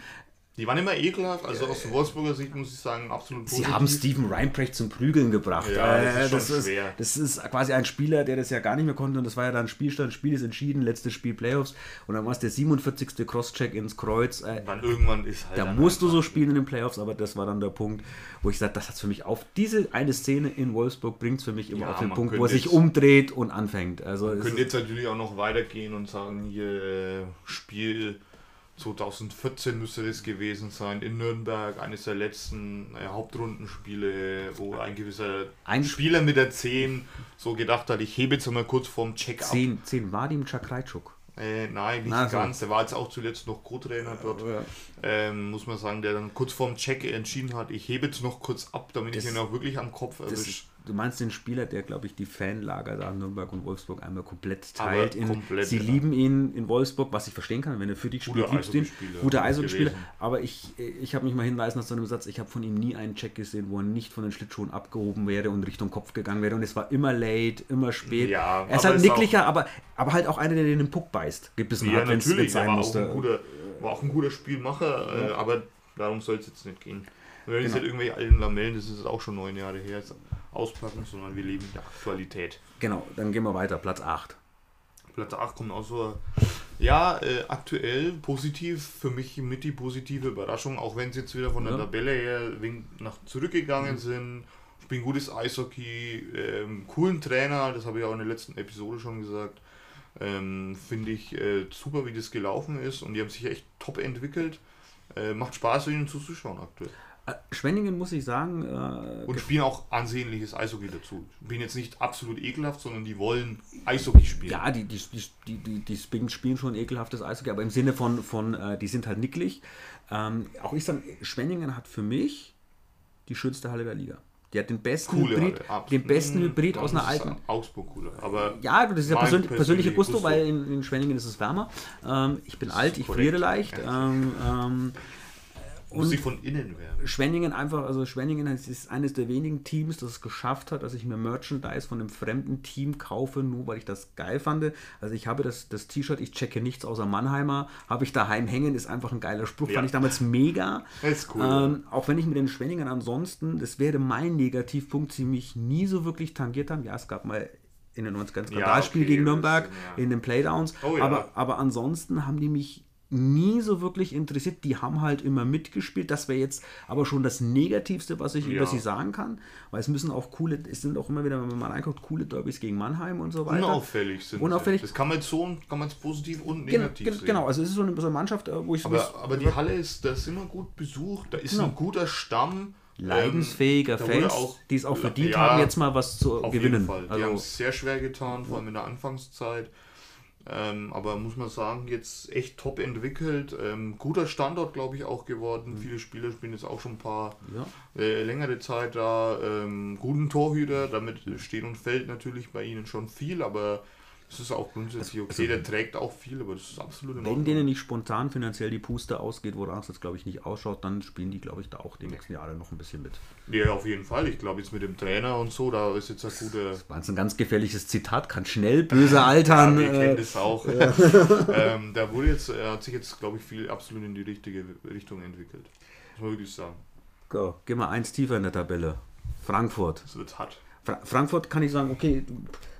Die waren immer ekelhaft, also aus Wolfsburger Sicht muss ich sagen, absolut Sie haben Steven Reinprecht zum Prügeln gebracht. Ja, das Äh, ist schon schwer. das ist quasi ein Spieler, der das ja gar nicht mehr konnte. Und das war ja dann Spielstand, Spiel ist entschieden, letztes Spiel Playoffs. Und dann war es der 47. Crosscheck ins Kreuz. Äh, Dann irgendwann ist halt. da musst du so spielen in den Playoffs, aber das war dann der Punkt, wo ich sage, das hat für mich auf. Diese eine Szene in Wolfsburg bringt es für mich immer Ja, auf den man Punkt, wo könnte er sich umdreht und anfängt. Also es können ist- jetzt natürlich auch noch weitergehen und sagen, hier äh, Spiel 2014 müsste das gewesen sein, in Nürnberg, eines der letzten äh, Hauptrundenspiele, wo ein gewisser Ein- Spieler mit der 10 so gedacht hat, ich hebe jetzt mal kurz vorm Check ab. 10, 10 Vadim Chakrajczuk. Äh, nein, nicht Na, so. ganz. Der war jetzt auch zuletzt noch Co-Trainer dort. Ähm, muss man sagen, der dann kurz vorm Check entschieden hat, ich hebe jetzt noch kurz ab, damit ich Das- ihn auch wirklich am Kopf erwische. Ist, du meinst den Spieler, der, glaube ich, die Fanlager da in Nürnberg und Wolfsburg einmal komplett teilt. In, komplett, sie ja. lieben ihn in Wolfsburg, was ich verstehen kann, wenn er für dich spielt, Guter liebst du ihn. Guter Eishockeyspieler. Aber ich, ich habe mich mal hinweisen lassen zu einem Satz, ich habe von ihm nie einen Check gesehen, wo er nicht von den Schlittschuhen abgehoben wäre und Richtung Kopf gegangen wäre. Und es war immer late, immer spät. Ja, er ist halt ist nicklicher, aber, aber halt auch einer, der den Puck beißt. Gebissen Ja, hat, wenn es sein war auch, musste. ein guter, war auch ein guter Spielmacher, äh, aber darum soll es jetzt nicht gehen. Wenn jetzt Genau. nicht irgendwelche alten Lamellen, das ist auch schon neun Jahre her, jetzt auspacken, sondern wir leben der Aktualität. Genau, dann gehen wir weiter. Platz 8. Platz 8 kommt auch so, ja, äh, aktuell positiv, für mich mit die positive Überraschung, auch wenn sie jetzt wieder von der Ja. Tabelle her wenig nach zurückgegangen sind, spielen gutes Eishockey, ähm, coolen Trainer, das habe ich auch in der letzten Episode schon gesagt. Ähm, Finde ich äh, super, wie das gelaufen ist und die haben sich echt top entwickelt. Äh, macht Spaß, ihnen zuzuschauen aktuell. Äh, Schwenningen muss ich sagen, äh, Und spielen auch ansehnliches Eishockey dazu. Spielen jetzt nicht absolut ekelhaft, sondern die wollen Eishockey spielen. Ja, die, die, die, die, die Spingen spielen schon ekelhaftes Eishockey, aber im Sinne von, von äh, die sind halt nicklig. Ähm, auch ich sage, Schwenningen hat für mich die schönste Halle der Liga. Die hat den besten Coole Hybrid, Halle, den besten Hybrid aus einer alten. Augsburg cooler. Aber Ja, das ist ja persönlich, persönliche persönliches Gusto, Gusto. weil in, in Schwenningen ist es wärmer. Ähm, ich bin alt, ich friere leicht. Ähm, ähm, muss sie von innen werden. Schwenningen einfach, also Schwenningen ist eines der wenigen Teams, das es geschafft hat, dass ich mir Merchandise von einem fremden Team kaufe, nur weil ich das geil fand. Also ich habe das, das T-Shirt, ich checke nichts außer Mannheimer, habe ich daheim hängen, ist einfach ein geiler Spruch, Ja. fand ich damals mega. Das ist cool. Ähm, auch wenn ich mit den Schwenningen ansonsten, das wäre mein Negativpunkt, sie mich nie so wirklich tangiert haben. Ja, es gab mal in den 90ern ein Skandalspiel okay, gegen Nürnberg sind ja- in den Playdowns, Oh ja. aber, aber ansonsten haben die mich nie so wirklich interessiert. Die haben halt immer mitgespielt. Das wäre jetzt aber schon das Negativste, was ich über Ja. sie sagen kann. Weil es müssen auch coole, es sind auch immer wieder, wenn man mal reinguckt, coole Derbys gegen Mannheim und so weiter. Unauffällig sind Unauffällig. sie. Das kann man jetzt so kann man jetzt positiv und negativ gen sehen. genau, also es ist so eine, so eine Mannschaft, äh, wo ich Aber, aber die Halle ist, da ist immer gut besucht, da ist Genau. ein guter Stamm. leidensfähiger ähm, da wurde Fans, auch- die es auch verdient Ja, haben, jetzt mal was zu Auf gewinnen. jeden Fall. Die haben Also, es sehr schwer getan, vor allem in der Anfangszeit. Ähm, aber muss man sagen, jetzt echt top entwickelt. Ähm, guter Standort, glaube ich, auch geworden. Viele Spieler spielen jetzt auch schon ein paar ja. äh, längere Zeit da. Ähm, guten Torhüter, damit steht und fällt natürlich bei ihnen schon viel, aber es ist auch grundsätzlich okay. also- der trägt auch viel, aber das ist absolut Wenn Ordnung. denen nicht spontan finanziell die Puste ausgeht, woran es jetzt glaube ich nicht ausschaut, dann spielen die glaube ich da auch die nächsten Jahre noch ein bisschen mit. Ja, auf jeden Fall. Ich glaube, jetzt mit dem Trainer und so, da ist jetzt ein guter. Das war jetzt ein ganz gefährliches Zitat, kann schnell böse altern. Ja, wir kennen äh, das auch. ähm, da wurde jetzt, er hat sich jetzt, glaube ich, viel absolut in die richtige Richtung entwickelt. Muss man wirklich sagen. go, geh mal eins tiefer in der Tabelle. Frankfurt. Das wird hart. Fra Frankfurt kann ich sagen, okay,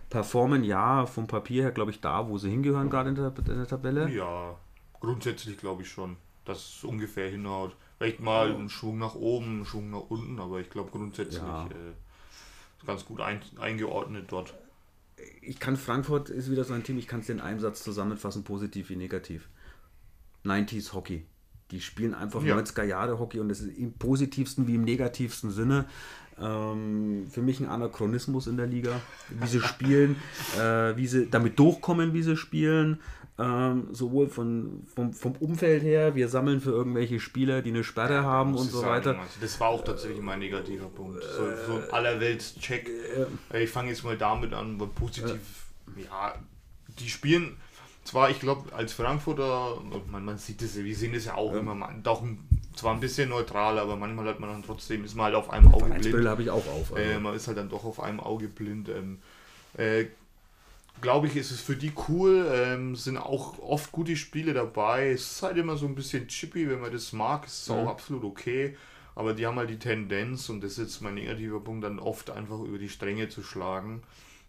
performen ja vom Papier her, glaube ich, da, wo sie hingehören, gerade in der, in der Tabelle. Ja, grundsätzlich glaube ich schon, dass es ungefähr hinhaut. Vielleicht mal einen Schwung nach oben, einen Schwung nach unten, aber ich glaube grundsätzlich Ja. äh, ganz gut ein, eingeordnet dort. Ich kann Frankfurt ist wieder so ein Team, ich kann es in einem Satz zusammenfassen, positiv wie negativ. 90s Hockey. Die spielen einfach Ja. 90er Jahre Hockey und das ist im positivsten wie im negativsten Sinne. Ähm, für mich ein Anachronismus in der Liga, wie sie spielen, äh, wie sie damit durchkommen, wie sie spielen. Ähm, sowohl von, vom, vom Umfeld her, wir sammeln für irgendwelche Spieler, die eine Sperre haben Muss und so sagen, weiter. also das war auch tatsächlich mein negativer Punkt. So, so ein Allerwelts-Check. Äh, Ich fange jetzt mal damit an, weil positiv, ja, die spielen zwar, ich glaube, als Frankfurter, man, man sieht das, wir sehen das ja auch ja. immer, man, doch zwar ein bisschen neutral, aber manchmal hat man dann trotzdem, ist man halt auf einem Auge blind. habe ich auch auf. Also. Äh, man ist halt dann doch auf einem Auge blind. Ähm, äh, glaube ich, ist es für die cool. Ähm, sind auch oft gute Spiele dabei. Es ist halt immer so ein bisschen chippy, wenn man das mag. Es ist mhm. auch absolut okay. Aber die haben halt die Tendenz, und das ist jetzt mein negativer Punkt, dann oft einfach über die Stränge zu schlagen.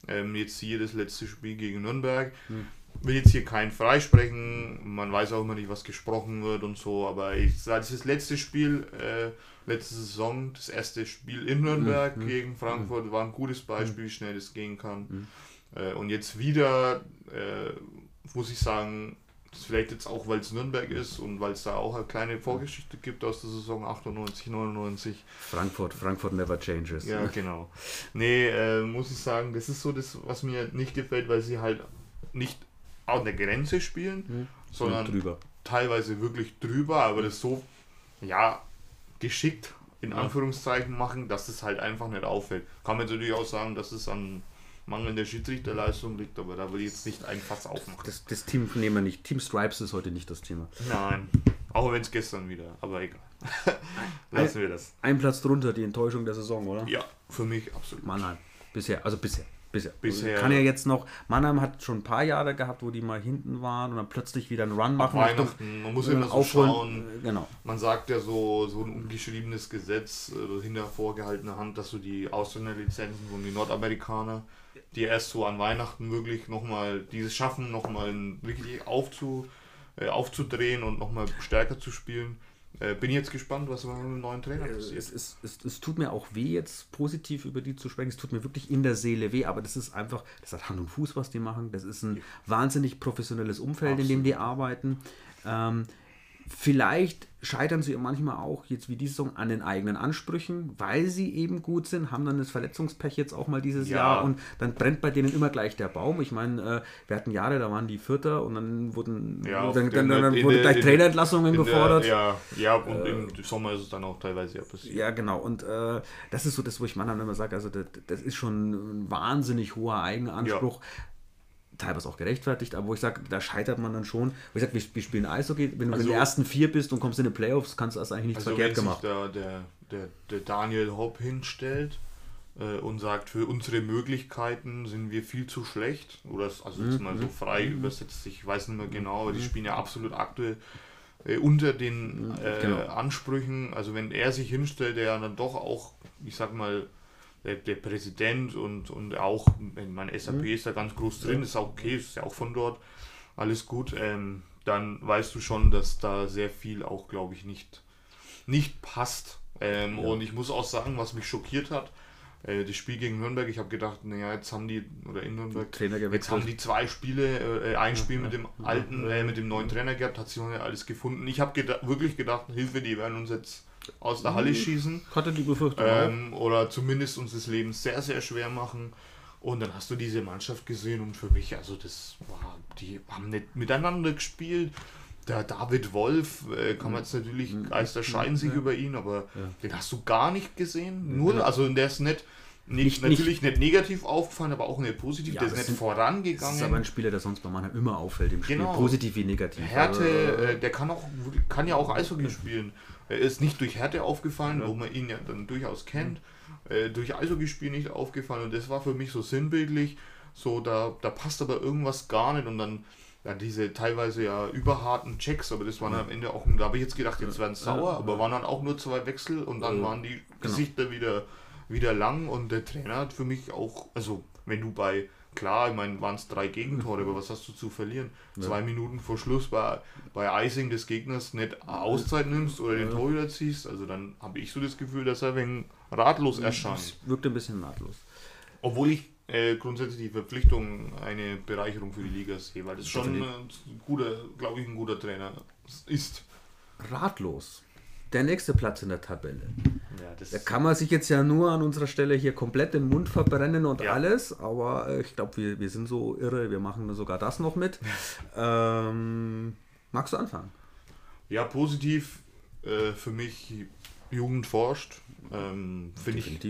Ähm, jetzt hier das letzte Spiel gegen Nürnberg. Mhm. Will jetzt hier keinen freisprechen, man weiß auch immer nicht, was gesprochen wird und so, aber ich sage, das ist das letzte Spiel, äh, letzte Saison, das erste Spiel in Nürnberg mhm. gegen Frankfurt, mhm. war ein gutes Beispiel, wie schnell das gehen kann. Mhm. Äh, und jetzt wieder, äh, muss ich sagen, vielleicht jetzt auch, weil es Nürnberg ist und weil es da auch eine kleine Vorgeschichte gibt aus der Saison 98, 99. Frankfurt, Frankfurt never changes. Ja, genau. Nee, äh, muss ich sagen, das ist so das, was mir nicht gefällt, weil sie halt nicht an der Grenze spielen, mhm. sondern drüber. teilweise wirklich drüber, aber das so, ja, geschickt in ja. Anführungszeichen machen, dass es halt einfach nicht auffällt. Kann man natürlich auch sagen, dass es an mangelnde Schiedsrichterleistung liegt, aber da will ich jetzt nicht ein Fass aufmachen. Das, das Team nehmen wir nicht. Team Stripes ist heute nicht das Thema. Nein, auch wenn es gestern wieder, aber egal. Lassen wir das. Ein Platz drunter, die Enttäuschung der Saison, oder? Ja, für mich absolut. Mannheim. Bisher, also bisher. Bisher. bisher. Kann ja jetzt noch, Mannheim hat schon ein paar Jahre gehabt, wo die mal hinten waren und dann plötzlich wieder einen Run machen. Weihnachten, man muss immer so aufholen. schauen. Genau. Man sagt ja so, so ein ungeschriebenes Gesetz äh, hinter vorgehaltener Hand, dass du die Ausländerlizenzen von den Nordamerikaner die erst so an Weihnachten wirklich nochmal dieses schaffen, nochmal richtig aufzu, äh, aufzudrehen und nochmal stärker zu spielen. Äh, bin jetzt gespannt, was mit dem neuen Trainer passiert. Es, es, es, es, tut mir auch weh, jetzt positiv über die zu sprechen. Es tut mir wirklich in der Seele weh, aber das ist einfach, das hat Hand und Fuß, was die machen. Das ist ein ja. wahnsinnig professionelles Umfeld, Absolut. in dem die arbeiten. Ähm, Vielleicht scheitern sie manchmal auch jetzt wie diese Saison an den eigenen Ansprüchen, weil sie eben gut sind, haben dann das Verletzungspech jetzt auch mal dieses ja. Jahr und dann brennt bei denen immer gleich der Baum. Ich meine, äh, wir hatten Jahre, da waren die Vierter und dann wurden ja, dann, dann, dann, dann wurde gleich Trainerentlassungen gefordert. Der, ja, ja, und äh, im Sommer ist es dann auch teilweise ja passiert. Ja, genau. Und äh, das ist so das, wo ich Mannheim immer sage, also das, das, ist schon ein wahnsinnig hoher Eigenanspruch. Ja teilweise auch gerechtfertigt, aber wo ich sage, da scheitert man dann schon. Wo ich sage, wir, wir spielen Eishockey, wenn du also, in den ersten vier bist und kommst in die Playoffs, kannst du das eigentlich nichts also verkehrt gemacht. Wenn sich da der, der, der Daniel Hopp hinstellt äh, und sagt, für unsere Möglichkeiten sind wir viel zu schlecht, oder also jetzt mhm. mal so frei mhm. übersetzt, ich weiß nicht mehr genau, aber die mhm. spielen ja absolut aktuell äh, unter den mhm, äh, genau. Ansprüchen, also wenn er sich hinstellt, der ja dann doch auch, ich sag mal, der, Präsident und, und auch, mein SAP mhm. ist da ganz groß drin, ist auch okay, ist ja auch von dort, alles gut, ähm, dann weißt du schon, dass da sehr viel auch, glaube ich, nicht, nicht passt. Ähm, ja. Und ich muss auch sagen, was mich schockiert hat, äh, das Spiel gegen Nürnberg, ich habe gedacht, naja, jetzt haben die, oder in Nürnberg, jetzt haben die zwei Spiele, äh, ein Spiel ja, mit dem alten, äh, mit dem neuen Trainer gehabt, hat sich noch nicht alles gefunden. Ich habe geda wirklich gedacht, Hilfe, die werden uns jetzt aus der Halle hm, schießen. Hatte die Befürchtung. Ähm, oder zumindest uns das Leben sehr, sehr schwer machen. Und dann hast du diese Mannschaft gesehen und für mich, also das war, die haben nicht miteinander gespielt. Der David Wolf, äh, kann man jetzt natürlich, hm, Geister scheiden sich ja. über ihn, aber ja. den hast du gar nicht gesehen. Nur, also der ist nicht, nicht, nicht natürlich nicht, nicht, negativ aufgefallen, aber auch nicht positiv. Ja, der ist nicht sind, vorangegangen. Das ist aber ein Spieler, der sonst bei Mannheim immer auffällt im Spiel, genau. positiv wie negativ. Härte, äh, der kann auch, kann ja auch Eishockey spielen. Er ist nicht durch Härte aufgefallen, ja. wo man ihn ja dann durchaus kennt, äh, durch Eishockeyspiel nicht aufgefallen und das war für mich so sinnbildlich, so da, da passt aber irgendwas gar nicht und dann ja, diese teilweise ja überharten Checks, aber das waren ja. am Ende auch, da habe ich jetzt gedacht, jetzt werden es sauer, aber waren dann auch nur zwei Wechsel und dann waren die genau. Gesichter wieder, wieder lang und der Trainer hat für mich auch, also wenn du bei klar, ich meine, waren es drei Gegentore, aber was hast du zu verlieren? Ja. Zwei Minuten vor Schluss bei, bei Icing des Gegners nicht Auszeit nimmst oder den ja. Torhüter ziehst, also dann habe ich so das Gefühl, dass er wegen ratlos erscheint. Das wirkt ein bisschen ratlos. Obwohl ich äh, grundsätzlich die Verpflichtung eine Bereicherung für die Liga sehe, weil das schon ein guter, glaube ich, ein guter Trainer ist. Ratlos der nächste Platz in der Tabelle. Ja, da kann man sich jetzt ja nur an unserer Stelle hier komplett den Mund verbrennen und ja. alles, aber äh, ich glaube, wir, wir sind so irre, wir machen sogar das noch mit. ähm, magst du anfangen? Ja, positiv äh, für mich Jugend forscht. Ähm, Finde ich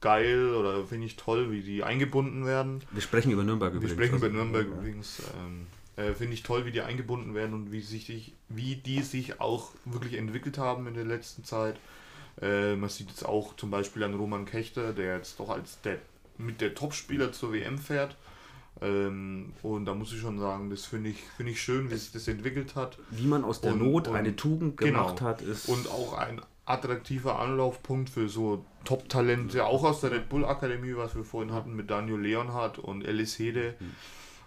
geil oder finde ich toll, wie die eingebunden werden. Wir sprechen über Nürnberg Wir sprechen über Nürnberg übrigens. Ähm, äh, finde ich toll, wie die eingebunden werden und wie, sich, wie die sich auch wirklich entwickelt haben in der letzten Zeit. Äh, man sieht jetzt auch zum Beispiel an Roman Kechter, der jetzt doch als der mit der Topspieler zur WM fährt. Ähm, und da muss ich schon sagen, das finde ich, find ich schön, wie sich das entwickelt hat. Wie man aus der und, Not und eine Tugend gemacht genau. hat, ist. Und auch ein attraktiver Anlaufpunkt für so Top-Talente, auch aus der Red Bull Akademie, was wir vorhin hatten mit Daniel Leonhardt und Alice Hede, mhm.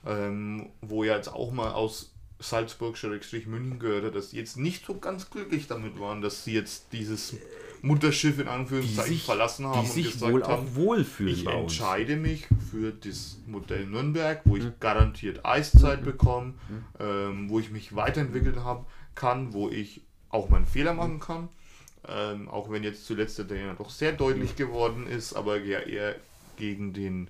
Ähm, wo ja jetzt auch mal aus Salzburg-München gehört hat, dass die jetzt nicht so ganz glücklich damit waren, dass sie jetzt dieses Mutterschiff in Anführungszeichen sich, verlassen haben und gesagt haben, wohlfühlen ich entscheide mich für das Modell Nürnberg, wo ich mhm. garantiert Eiszeit mhm. bekomme, mhm. ähm, wo ich mich weiterentwickelt haben kann, wo ich auch mal einen Fehler machen kann. Ähm, auch wenn jetzt zuletzt der Trainer doch sehr deutlich geworden ist, aber ja eher gegen den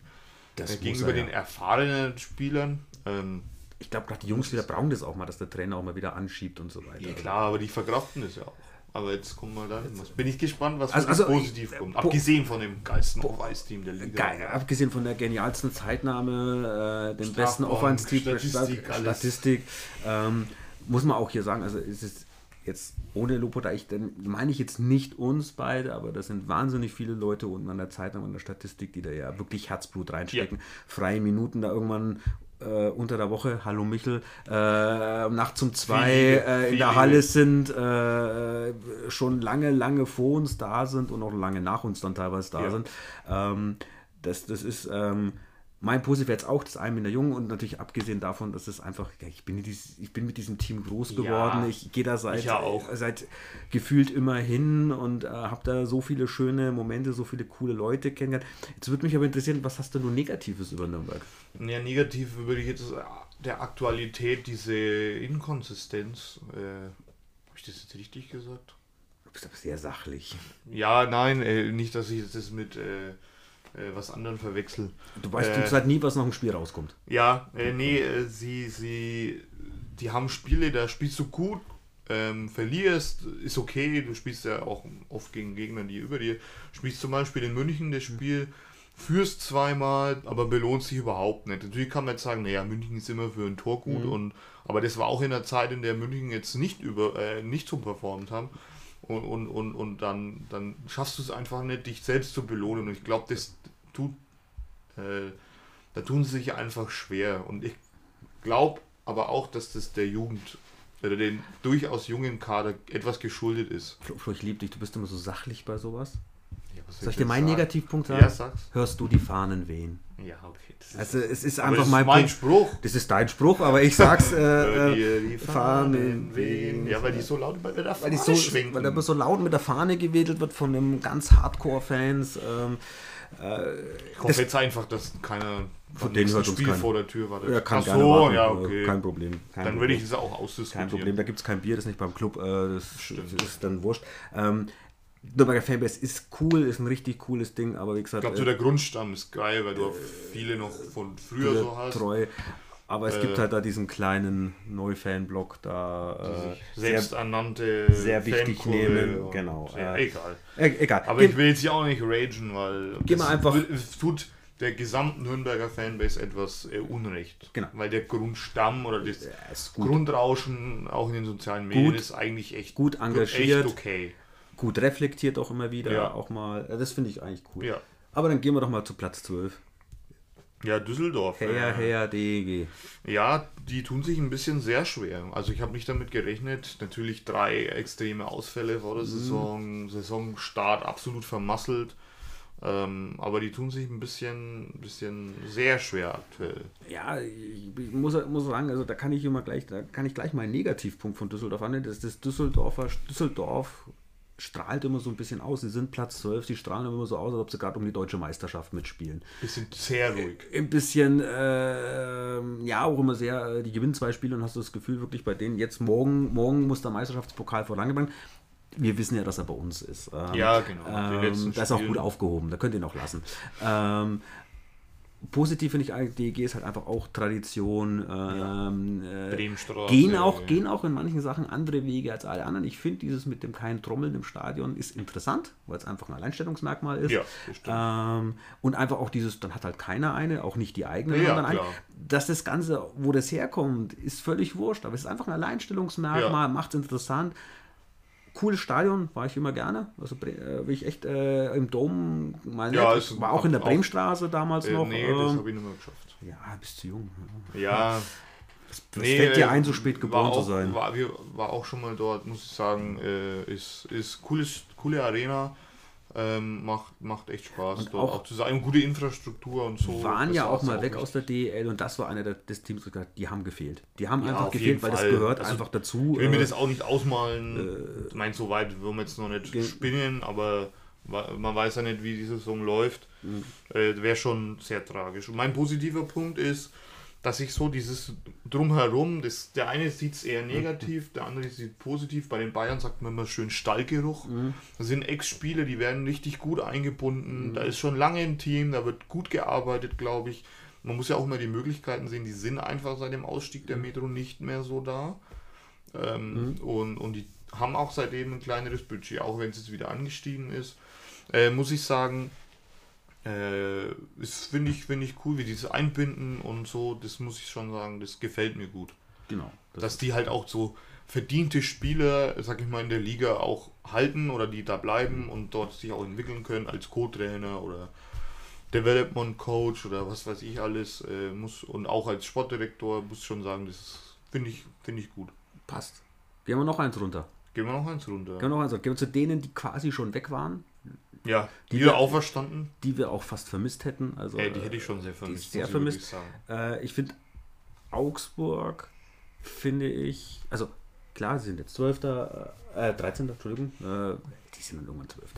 äh, gegenüber er, ja. den erfahrenen Spielern. Ähm, ich glaube, gerade die Jungs wieder brauchen das auch mal, dass der Trainer auch mal wieder anschiebt und so weiter. Ja, klar, aber die verkraften das ja auch. Aber jetzt kommen wir da hin. Bin ich gespannt, was also, also positiv kommt. Abgesehen von dem geilsten Off-Ice-Team der Liga. Geil, abgesehen von der genialsten Zeitnahme, äh, dem besten Offense-Team, Statistik, Statistik ähm, muss man auch hier sagen, also es ist jetzt ohne Lobhuter, ich, dann meine ich jetzt nicht uns beide, aber das sind wahnsinnig viele Leute unten an der Zeitnahme und der Statistik, die da ja wirklich Herzblut reinstecken. Ja. Freie Minuten da irgendwann äh, unter der Woche, hallo Michel, äh, nachts um zwei äh, in der Halle sind, äh, schon lange, lange vor uns da sind und auch lange nach uns dann teilweise da ja. sind. Ähm, das, das ist ähm, mein Positiv jetzt auch das Almin der Jungen und natürlich abgesehen davon, dass es einfach, ich, bin dieses, ich bin mit diesem Team groß geworden. Ja, ich gehe da seit, seit gefühlt immer hin und äh, habe da so viele schöne Momente, so viele coole Leute kennengelernt. Jetzt würde mich aber interessieren, was hast du nur Negatives über Nürnberg? Ja, negativ würde ich jetzt der Aktualität, diese Inkonsistenz, äh, habe ich das jetzt richtig gesagt? Du bist aber sehr sachlich. Ja, nein, äh, nicht, dass ich das mit äh, äh, was anderen verwechsel. Du weißt äh, halt nie, was nach dem Spiel rauskommt. Ja, äh, nee, äh, sie, sie, die haben Spiele, da spielst du gut, ähm, verlierst, ist okay, du spielst ja auch oft gegen Gegner, die über dir. Spielst zum Beispiel in München das Spiel, führst zweimal, aber belohnt sich überhaupt nicht. Natürlich kann man jetzt sagen, naja, München ist immer für ein Tor gut, mhm. und, aber das war auch in der Zeit, in der München jetzt nicht über äh, nicht so performt haben. Und, und, und, und dann, dann schaffst du es einfach nicht, dich selbst zu belohnen. Und ich glaube, das tut, äh, da tun sie sich einfach schwer. Und ich glaube aber auch, dass das der Jugend oder den durchaus jungen Kader etwas geschuldet ist. Flo, ich liebe dich, du bist immer so sachlich bei sowas. Ja, soll ich dir meinen sagen? Negativpunkt sagen? Ja, sag's. Hörst du die Fahnen wehen? Ja, okay. also es ist einfach mein, mein Spruch. Das ist dein Spruch, aber ich sag's. Äh, die, äh, die Fahnen wehen. Ja, weil die so laut mit der Fahne weil so, schwenken. Weil da so laut mit der Fahne gewedelt wird von einem ganz Hardcore-Fans. Ähm, äh, ich hoffe jetzt einfach, dass keiner von denen hört Spiel vor der Tür war. Ja, kann Ach so, warten. ja, okay. Kein Problem. Kein dann würde ich es auch ausdiskutieren. Kein Problem, da gibt es kein Bier, das ist nicht beim Club, äh, das, das, ist dann wurscht. Ähm, Nürnberger Fanbase ist cool, ist ein richtig cooles Ding, aber wie gesagt. Ich glaube, so der Grundstamm ist geil, weil du äh, viele noch von früher so hast. Treu. Aber es äh, gibt halt da diesen kleinen Neu-Fan-Block da. Äh, selbsternannte sehr wichtig nehmen. Genau. Äh, egal. E egal. Aber Ge ich will jetzt hier auch nicht ragen, weil Geh mal einfach. es tut der gesamten Nürnberger Fanbase etwas äh, Unrecht. Genau. Weil der Grundstamm oder das Grundrauschen auch in den sozialen Medien gut, ist eigentlich echt gut engagiert. Echt okay. Gut reflektiert auch immer wieder. Ja. Auch mal. Das finde ich eigentlich cool. Ja. Aber dann gehen wir doch mal zu Platz 12. Ja, Düsseldorf. Her, her, DG. Ja, die tun sich ein bisschen sehr schwer. Also ich habe nicht damit gerechnet. Natürlich drei extreme Ausfälle vor der mhm. Saison. Saisonstart absolut vermasselt. Ähm, aber die tun sich ein bisschen, bisschen sehr schwer aktuell. Ja, ich muss, muss sagen, also da kann ich immer gleich, da kann ich gleich mal einen Negativpunkt von Düsseldorf an. Das ist das Düsseldorfer Düsseldorf strahlt immer so ein bisschen aus. Sie sind Platz 12, sie strahlen immer so aus, als ob sie gerade um die deutsche Meisterschaft mitspielen. Bisschen sehr ruhig. Ein bisschen, äh, ja, auch immer sehr, äh, die gewinnen zwei Spiele und hast du das Gefühl, wirklich bei denen jetzt morgen, morgen muss der Meisterschaftspokal vorangebracht wir wissen ja, dass er bei uns ist. Ähm, ja, genau. Ähm, da ist auch gut aufgehoben, da könnt ihr noch lassen. Ähm, positiv finde ich, DEG ist halt einfach auch Tradition. Ähm, äh, Bremenstraße, gehen, auch, ja. gehen auch in manchen Sachen andere Wege als alle anderen. Ich finde dieses mit dem keinen Trommeln im Stadion ist interessant, weil es einfach ein Alleinstellungsmerkmal ist. Ja, ähm, und einfach auch dieses, dann hat halt keiner eine, auch nicht die eigene, Ja, sondern ein, klar. dass das Ganze, wo das herkommt, ist völlig wurscht. Aber es ist einfach ein Alleinstellungsmerkmal, Ja. macht es interessant. Cooles Stadion, war ich immer gerne. Also äh, will ich echt äh, im Dom mal Ja, ist- war auch in der Bremenstraße damals Äh, noch. nee, das ähm, habe ich nicht mehr geschafft. ja, bist zu jung. Ja, Das fällt dir äh, ein, so spät geboren auch, zu sein. War, wir, war auch schon mal dort, muss ich sagen, äh, ist, ist cooles, coole Arena. Ähm, macht, macht echt Spaß, Und dort auch- auch, zu sein. Gute Infrastruktur und so. waren das ja auch mal weg nicht. aus der DEL und das war einer der, des Teams, die gesagt hat, die haben gefehlt. Die haben Ja, einfach gefehlt, weil das Fall. gehört Also, einfach dazu. Ich will mir äh, das auch nicht ausmalen. ich meine, so weit wollen wir jetzt noch nicht spinnen, aber man weiß ja nicht, wie die Saison läuft. Mhm. Äh, Wäre schon sehr tragisch. Und mein positiver Punkt ist, dass ich so dieses Drumherum, das, der eine sieht es eher negativ, der andere sieht positiv. Bei den Bayern sagt man immer schön Stallgeruch. Mhm. Das sind Ex-Spieler, die werden richtig gut eingebunden. Da ist schon lange ein Team, da wird gut gearbeitet, glaube ich. Man muss ja auch mal die Möglichkeiten sehen, die sind einfach seit dem Ausstieg der Metro nicht mehr so da. Ähm, und, und die haben auch seitdem ein kleineres Budget, auch wenn es jetzt wieder angestiegen ist. Äh, muss ich sagen, äh, das finde ich, find ich cool, wie die das einbinden und so. Das muss ich schon sagen, das gefällt mir gut. genau. Das Dass die halt auch so verdiente Spieler, sag ich mal, in der Liga auch halten oder die da bleiben und dort sich auch entwickeln können als Co-Trainer oder Development Coach oder was weiß ich alles äh, muss und auch als Sportdirektor muss ich schon sagen, das finde ich, finde ich gut. passt. Gehen wir noch eins runter. Gehen wir noch eins runter. Gehen wir noch eins runter. Gehen wir zu denen, die quasi schon weg waren, Ja, Die wieder wir- auferstanden. die wir auch fast vermisst hätten. Also, Ey, die äh, hätte ich schon sehr vermisst. sehr ich vermisst. Äh, ich finde Augsburg, finde ich, also klar, sie sind jetzt 12. Äh, 13. Entschuldigung, äh, die sind dann irgendwann 12.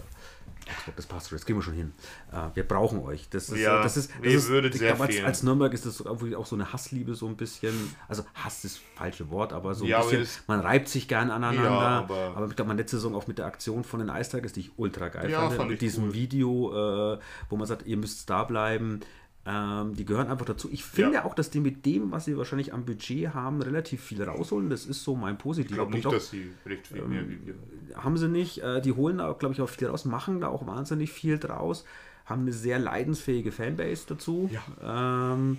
Augsburg, das passt schon, das kriegen wir schon hin. Äh, wir brauchen euch. Das ist, Ja, das ist, das ist ich glaube, als, als Nürnberg ist das auch so eine Hassliebe, so ein bisschen. Also Hass ist das falsche Wort, aber so ein Ja, bisschen, man reibt sich gern aneinander. Ja, aber, aber- ich glaube, meine letzte Saison auch mit der Aktion von den Ice Tigers, die ich ultra geil Ja, fand, fand mit diesem cool. Video, äh, wo man sagt, ihr müsst da bleiben. Ähm, die gehören einfach dazu. Ich finde Ja. auch, dass die mit dem, was sie wahrscheinlich am Budget haben, relativ viel rausholen. Das ist so mein Ich positiver glaube nicht, Punkt. dass sie recht viel mehr wie. Haben sie nicht. Äh, die holen da, glaube ich, auch viel raus, machen da auch wahnsinnig viel draus, haben eine sehr leidensfähige Fanbase dazu. Ja, ähm,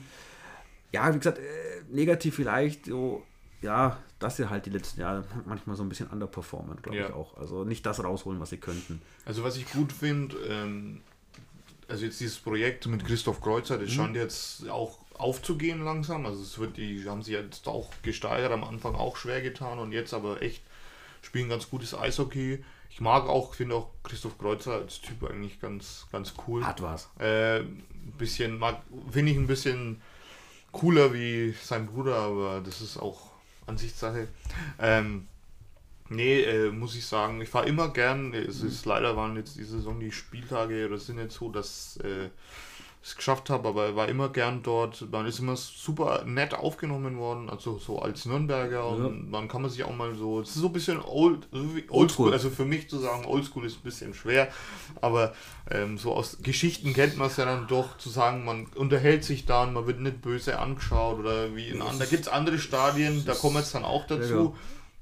ja wie gesagt, äh, negativ vielleicht so, ja, dass sie halt die letzten Jahre manchmal so ein bisschen underperformen, glaube Ja. ich auch. Also nicht das rausholen, was sie könnten. Also was ich gut finde, ähm, also jetzt dieses Projekt mit Christoph Kreuzer, Mhm. das scheint jetzt auch aufzugehen langsam. Also es wird, die haben sich jetzt auch gesteigert, am Anfang auch schwer getan und jetzt aber echt spielen ganz gutes Eishockey. Ich mag auch, finde auch Christoph Kreuzer als Typ eigentlich ganz, ganz cool. Hart war's. Äh, ein bisschen, mag, finde ich ein bisschen cooler wie sein Bruder, aber das ist auch Ansichtssache. Ähm, nee, äh, muss ich sagen, ich fahre immer gern. Es ist leider waren jetzt die Saison die Spieltage oder sind jetzt so, dass äh, ich es geschafft habe, aber war immer gern dort. Man ist immer super nett aufgenommen worden, also so als Nürnberger und dann kann man sich auch mal so, es ist so ein bisschen old, oldschool, also für mich zu sagen, oldschool ist ein bisschen schwer, aber ähm, so aus Geschichten kennt man es ja dann doch, zu sagen, man unterhält sich dann, man wird nicht böse angeschaut oder wie in anderen. Da gibt es andere Stadien, da kommen wir jetzt dann auch dazu.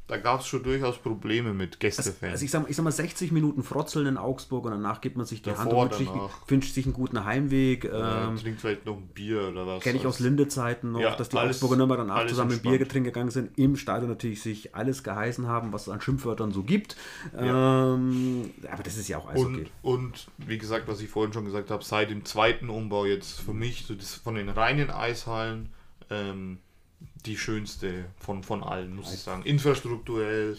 Da gab es schon durchaus Probleme mit Gästefans. Also ich sag, ich sag mal 60 Minuten Frotzeln in Augsburg und danach gibt man sich die Davor, Hand und wünscht sich, danach. wünscht sich einen guten Heimweg. Ja, Ähm, trinkt vielleicht noch ein Bier oder was. Kenne ich aus Linde-Zeiten noch, Ja, dass die alles- Augsburger Nürnberg danach alles zusammen entspannt. Bier getrinkt gegangen sind, im Stadion natürlich sich alles geheißen haben, was es an Schimpfwörtern so gibt. Ja. Ähm, aber das ist ja auch Eishockey. Und, und wie gesagt, was ich vorhin schon gesagt habe, seit dem zweiten Umbau jetzt für mich, so das von den reinen Eishallen, ähm, die schönste von, von allen, muss ich sagen. Infrastrukturell,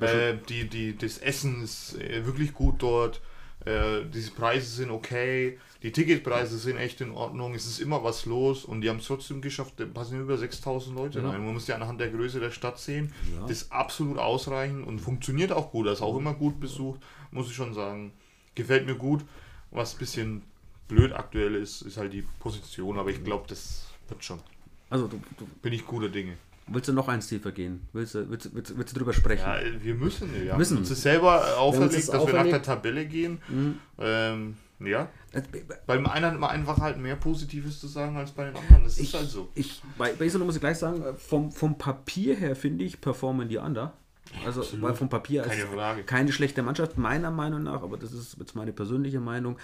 äh, die, die, das Essen ist äh, wirklich gut dort, äh, diese Preise sind okay, die Ticketpreise sind echt in Ordnung, es ist immer was los und die haben es trotzdem geschafft, da passen über 6000 Leute Ja. rein. Man muss ja anhand der Größe der Stadt sehen, Ja. das ist absolut ausreichend und funktioniert auch gut, das ist auch immer gut besucht, muss ich schon sagen. Gefällt mir gut. Was ein bisschen blöd aktuell ist, ist halt die Position, aber ich glaube, das wird schon. Also du, du, Bin ich guter Dinge. willst du noch eins tiefer gehen? Willst du, willst, willst, willst du drüber sprechen? Ja, wir müssen. Wir haben Müssen. uns das selber auferlegt, das dass wir nach der auferlegt. Tabelle gehen. Mhm. Ähm, Ja. Beim einen hat man einfach halt mehr Positives zu sagen als bei den anderen. Das ich, ist halt so. Ich, bei Iserlohn muss ich gleich sagen, vom, vom Papier her finde ich, performen die Under. Also, Absolut. weil vom Papier keine keine schlechte Mannschaft, meiner Meinung nach, aber das ist jetzt meine persönliche Meinung.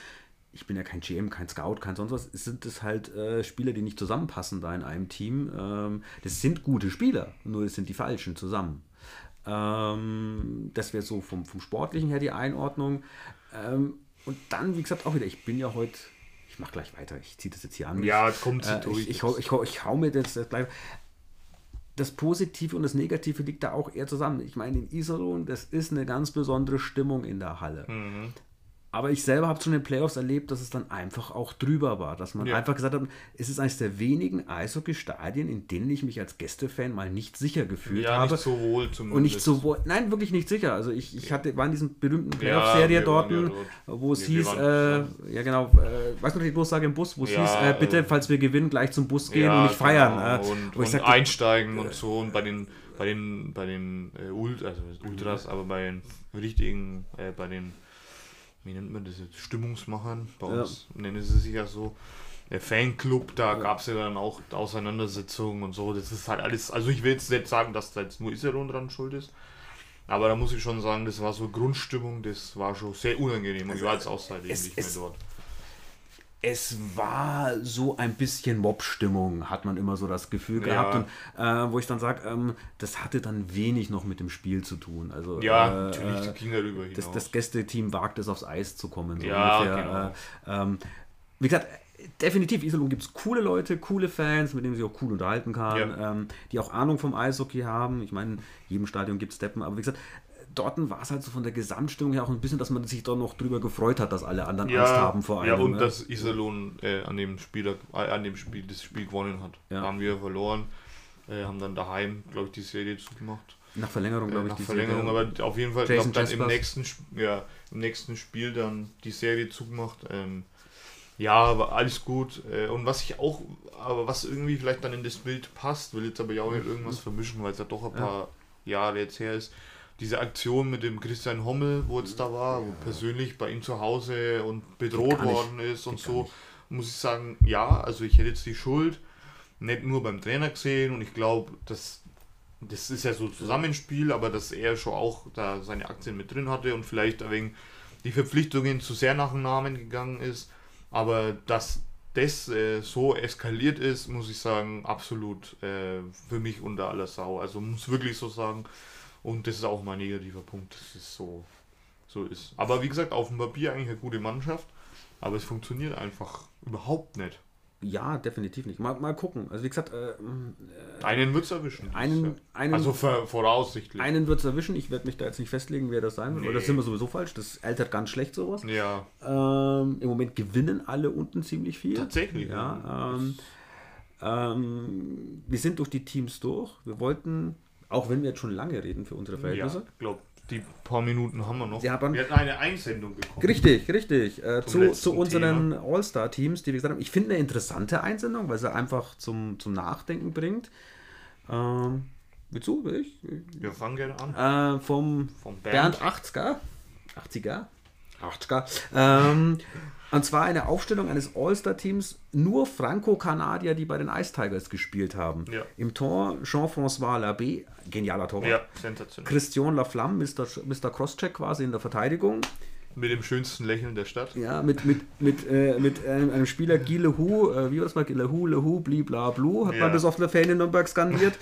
Ich bin ja kein GM, kein Scout, kein sonst was. Es sind es halt äh, Spieler, die nicht zusammenpassen da in einem Team. Ähm, das sind gute Spieler, nur es sind die falschen zusammen. Ähm, das wäre so vom, vom Sportlichen her die Einordnung. Ähm, und dann, wie gesagt, auch wieder, ich bin ja heute, ich mache gleich weiter, ich ziehe das jetzt hier an. Ja, kommt äh, durch. Ich, ich, hau, ich, ich hau mir das, das gleich. Das Positive und das Negative liegt da auch eher zusammen. Ich meine, in Iserlohn, das ist eine ganz besondere Stimmung in der Halle. Mhm. Aber ich selber habe schon in den Playoffs erlebt, dass es dann einfach auch drüber war. Dass man ja. einfach gesagt hat, es ist eines der wenigen Eishockey-Stadien, in denen ich mich als Gästefan mal nicht sicher gefühlt ja, habe. Nicht so wohl zumindest. Und nicht so wohl. Nein, wirklich nicht sicher. Also ich, ich hatte, war in diesen berühmten Playoff-Serie ja, dort, dort, wo es hieß, äh, ja genau, äh, weißt du noch die Durchsage im Bus, wo es hieß, äh, bitte, äh, falls wir gewinnen, gleich zum Bus gehen und nicht feiern. Genau. und, und sagte, einsteigen und so. Und bei den bei den, bei den äh, Ult, also Ultras, aber bei den richtigen, äh, bei den wie nennt man das jetzt, Stimmungsmachern, bei uns ja. nennen sie sich ja so. Der Fanclub, da ja. gab es ja dann auch Auseinandersetzungen und so. Das ist halt alles, also ich will jetzt nicht sagen, dass da jetzt nur Iserlohn dran schuld ist. Aber da muss ich schon sagen, das war so Grundstimmung, das war schon sehr unangenehm. Und also, ich war jetzt auch seitdem nicht mehr dort es war so ein bisschen Mob-Stimmung, hat man immer so das Gefühl gehabt. Und äh, wo ich dann sage, ähm, das hatte dann wenig noch mit dem Spiel zu tun. Also, ja, äh, natürlich, das ging darüber hinaus. Das, das Gästeteam wagt es, aufs Eis zu kommen. So ja, ungefähr. genau. Äh, ähm, wie gesagt, definitiv, Iserlohn gibt es coole Leute, coole Fans, mit denen sie auch cool unterhalten kann, ja. ähm, die auch Ahnung vom Eishockey haben. Ich meine, in jedem Stadion gibt es Steppen, aber wie gesagt, dort war es halt so von der Gesamtstimmung her auch ein bisschen, dass man sich da noch drüber gefreut hat, dass alle anderen ja, Angst haben vor allem. Ja, und ne? dass Iserlohn äh, an dem Spiel, äh, an dem Spiel das Spiel gewonnen hat. Ja. Da haben wir verloren, äh, haben dann daheim, glaube ich, die Serie zugemacht. Nach Verlängerung, glaube ich. Nach Verlängerung, Serie. aber auf jeden Fall, glaube dann im nächsten, ja, im nächsten Spiel dann die Serie zugemacht. Ähm, ja, aber alles gut. Äh, und was ich auch, aber was irgendwie vielleicht dann in das Bild passt, will jetzt aber ja auch nicht irgendwas vermischen, weil es ja doch ein paar ja. Jahre jetzt her ist diese Aktion mit dem Christian Hommel, wo jetzt da war, wo persönlich bei ihm zu Hause und bedroht worden ist und so, muss ich sagen, ja, also ich hätte jetzt die Schuld nicht nur beim Trainer gesehen und ich glaube, dass das ist ja so Zusammenspiel, aber dass er schon auch da seine Aktien mit drin hatte und vielleicht wegen die Verpflichtungen zu sehr nach dem Namen gegangen ist, aber dass das äh, so eskaliert ist, muss ich sagen, absolut äh, für mich unter aller Sau. Also muss wirklich so sagen, und das ist auch mein negativer Punkt, dass es so, so ist. Aber wie gesagt, auf dem Papier eigentlich eine gute Mannschaft, aber es funktioniert einfach überhaupt nicht. Ja, definitiv nicht. Mal, mal gucken. Also wie gesagt, äh, äh einen wird es erwischen. Einen, einen, also voraussichtlich. Einen wird es erwischen. Ich werde mich da jetzt nicht festlegen, wer das sein wird. Nee. Oder das sind wir sowieso falsch. Das altert ganz schlecht sowas. Ja. Ähm, Im Moment gewinnen alle unten ziemlich viel. Tatsächlich. Ja. Ähm, ähm, wir sind durch die Teams durch. Wir wollten auch wenn wir jetzt schon lange reden für unsere Verhältnisse. Ja, ich glaube, die paar Minuten haben wir noch. wir hatten eine Einsendung bekommen. Richtig, richtig. Äh, zu, zu unseren All-Star-Teams, die wir gesagt haben, ich finde eine interessante Einsendung, weil sie einfach zum, zum Nachdenken bringt. Ähm, willst du? Will ich? Wir fangen gerne an. Äh, vom, vom Bernd. Bernd 80er. 80er. 80er. Ähm, und zwar eine Aufstellung eines All-Star-Teams, nur Franco-Kanadier, die bei den Ice Tigers gespielt haben. Ja. Im Tor Jean-François Labé, genialer Torwart. Ja, sensationell. Christian Laflamme, Mr. Mr. Crosscheck quasi in der Verteidigung. Mit dem schönsten Lächeln der Stadt. Ja, mit, mit, mit, äh, mit einem, einem, Spieler Guy Lehu, äh, wie war das mal? Lehu, Lehu, blibla, blu, hat ja. man besoffene Fan in Nürnberg skandiert.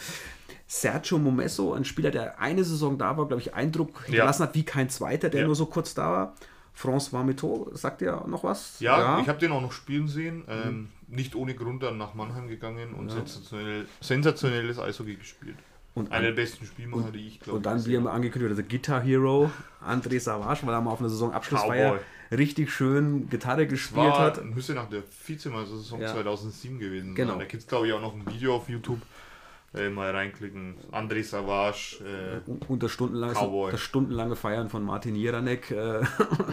Sergio Momesso, ein Spieler, der eine Saison da war, glaube ich, Eindruck hinterlassen ja. hat wie kein zweiter, der ja. nur so kurz da war. François Mito, sagt ihr noch was? Ja, ja. ich habe den auch noch spielen sehen. Ähm, mhm. Nicht ohne Grund dann nach Mannheim gegangen und ja. sensationell, sensationelles Eishockey gespielt. Und Einer der besten Spielmacher, die ich glaube. Und dann, wie immer angekündigt, also Guitar Hero, André Savage, weil er mal auf einer Saisonabschlussfeier richtig schön Gitarre gespielt war, hat. Müsste nach der Vizemeister-Saison ja. 2007 gewesen genau. sein. Da gibt es, glaube ich, auch noch ein Video auf YouTube mal reinklicken. André Savage. Äh, und das stundenlange, das stundenlange Feiern von Martin Jeranek. Äh,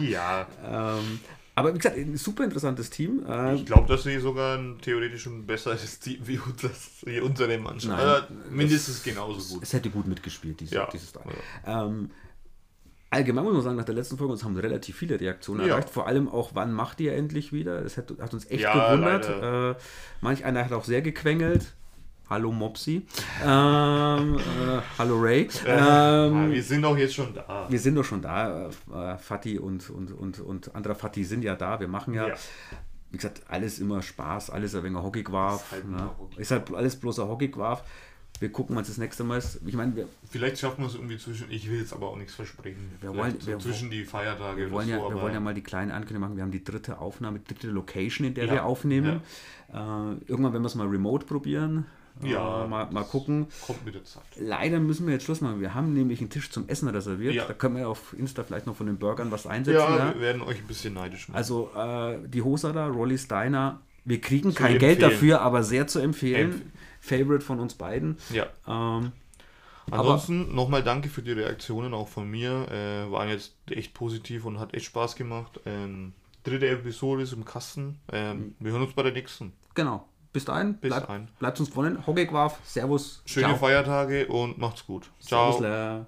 ja. ähm, aber wie gesagt, ein super interessantes Team. Äh, ich glaube, dass sie sogar ein theoretisch ein besseres Team wie, das, wie unsere Mannschaft. Nein, also mindestens genauso gut. Es hätte gut mitgespielt, dieses, ja. dieses ja. ähm, allgemein muss man sagen, nach der letzten Folge uns haben relativ viele Reaktionen Ja. erreicht. Vor allem auch, wann macht ihr endlich wieder? Das hat, hat uns echt gewundert. Äh, manch einer hat auch sehr gequengelt. Hallo Mopsi. Ähm, äh, hallo Ray. Ähm, wir sind doch jetzt schon da. wir sind doch schon da. Äh, Fatih und, und, und, und anderer Fatih sind ja da. Wir machen ja, Ja. wie gesagt, alles immer Spaß, alles ein wenig Hockeyquarf. Ist halt ne? Hockey. Ist halt alles bloß ein Hockeyquarf. Wir gucken uns das nächste Mal. Ich meine, wir, Vielleicht schaffen wir es irgendwie zwischen. Ich will jetzt aber auch nichts versprechen. Wir Vielleicht wollen- so wir zwischen die Feiertage Wir wollen, ja, so, wir wollen ja mal die kleine Ankündigung machen. Wir haben die dritte Aufnahme, die dritte Location, in der Ja, wir aufnehmen. Äh, irgendwann werden wir es mal remote probieren. Ja, Äh, mal, mal gucken. kommt mit der Zeit. Leider müssen wir jetzt Schluss machen. Wir haben nämlich einen Tisch zum Essen reserviert. Ja. Da können wir auf Insta vielleicht noch von den Burgern was einsetzen. Ja, Ja, wir werden euch ein bisschen neidisch machen. Also äh, die Hosada, Rolly Steiner, wir kriegen kein empfehlen. Geld dafür, aber sehr zu empfehlen. Empf- Favorite von uns beiden. ja. Ähm, Ansonsten nochmal danke für die Reaktionen auch von mir. Äh, waren jetzt echt positiv und hat echt Spaß gemacht. Ähm, dritte Episode ist im Kasten. Ähm, wir hören uns bei der nächsten. genau. Bis dahin, Bis bleibt, dahin. bleibt uns gewonnen. Hockeyquarf, Servus. Schöne ciao. Feiertage und macht's gut. Ciao. Lär.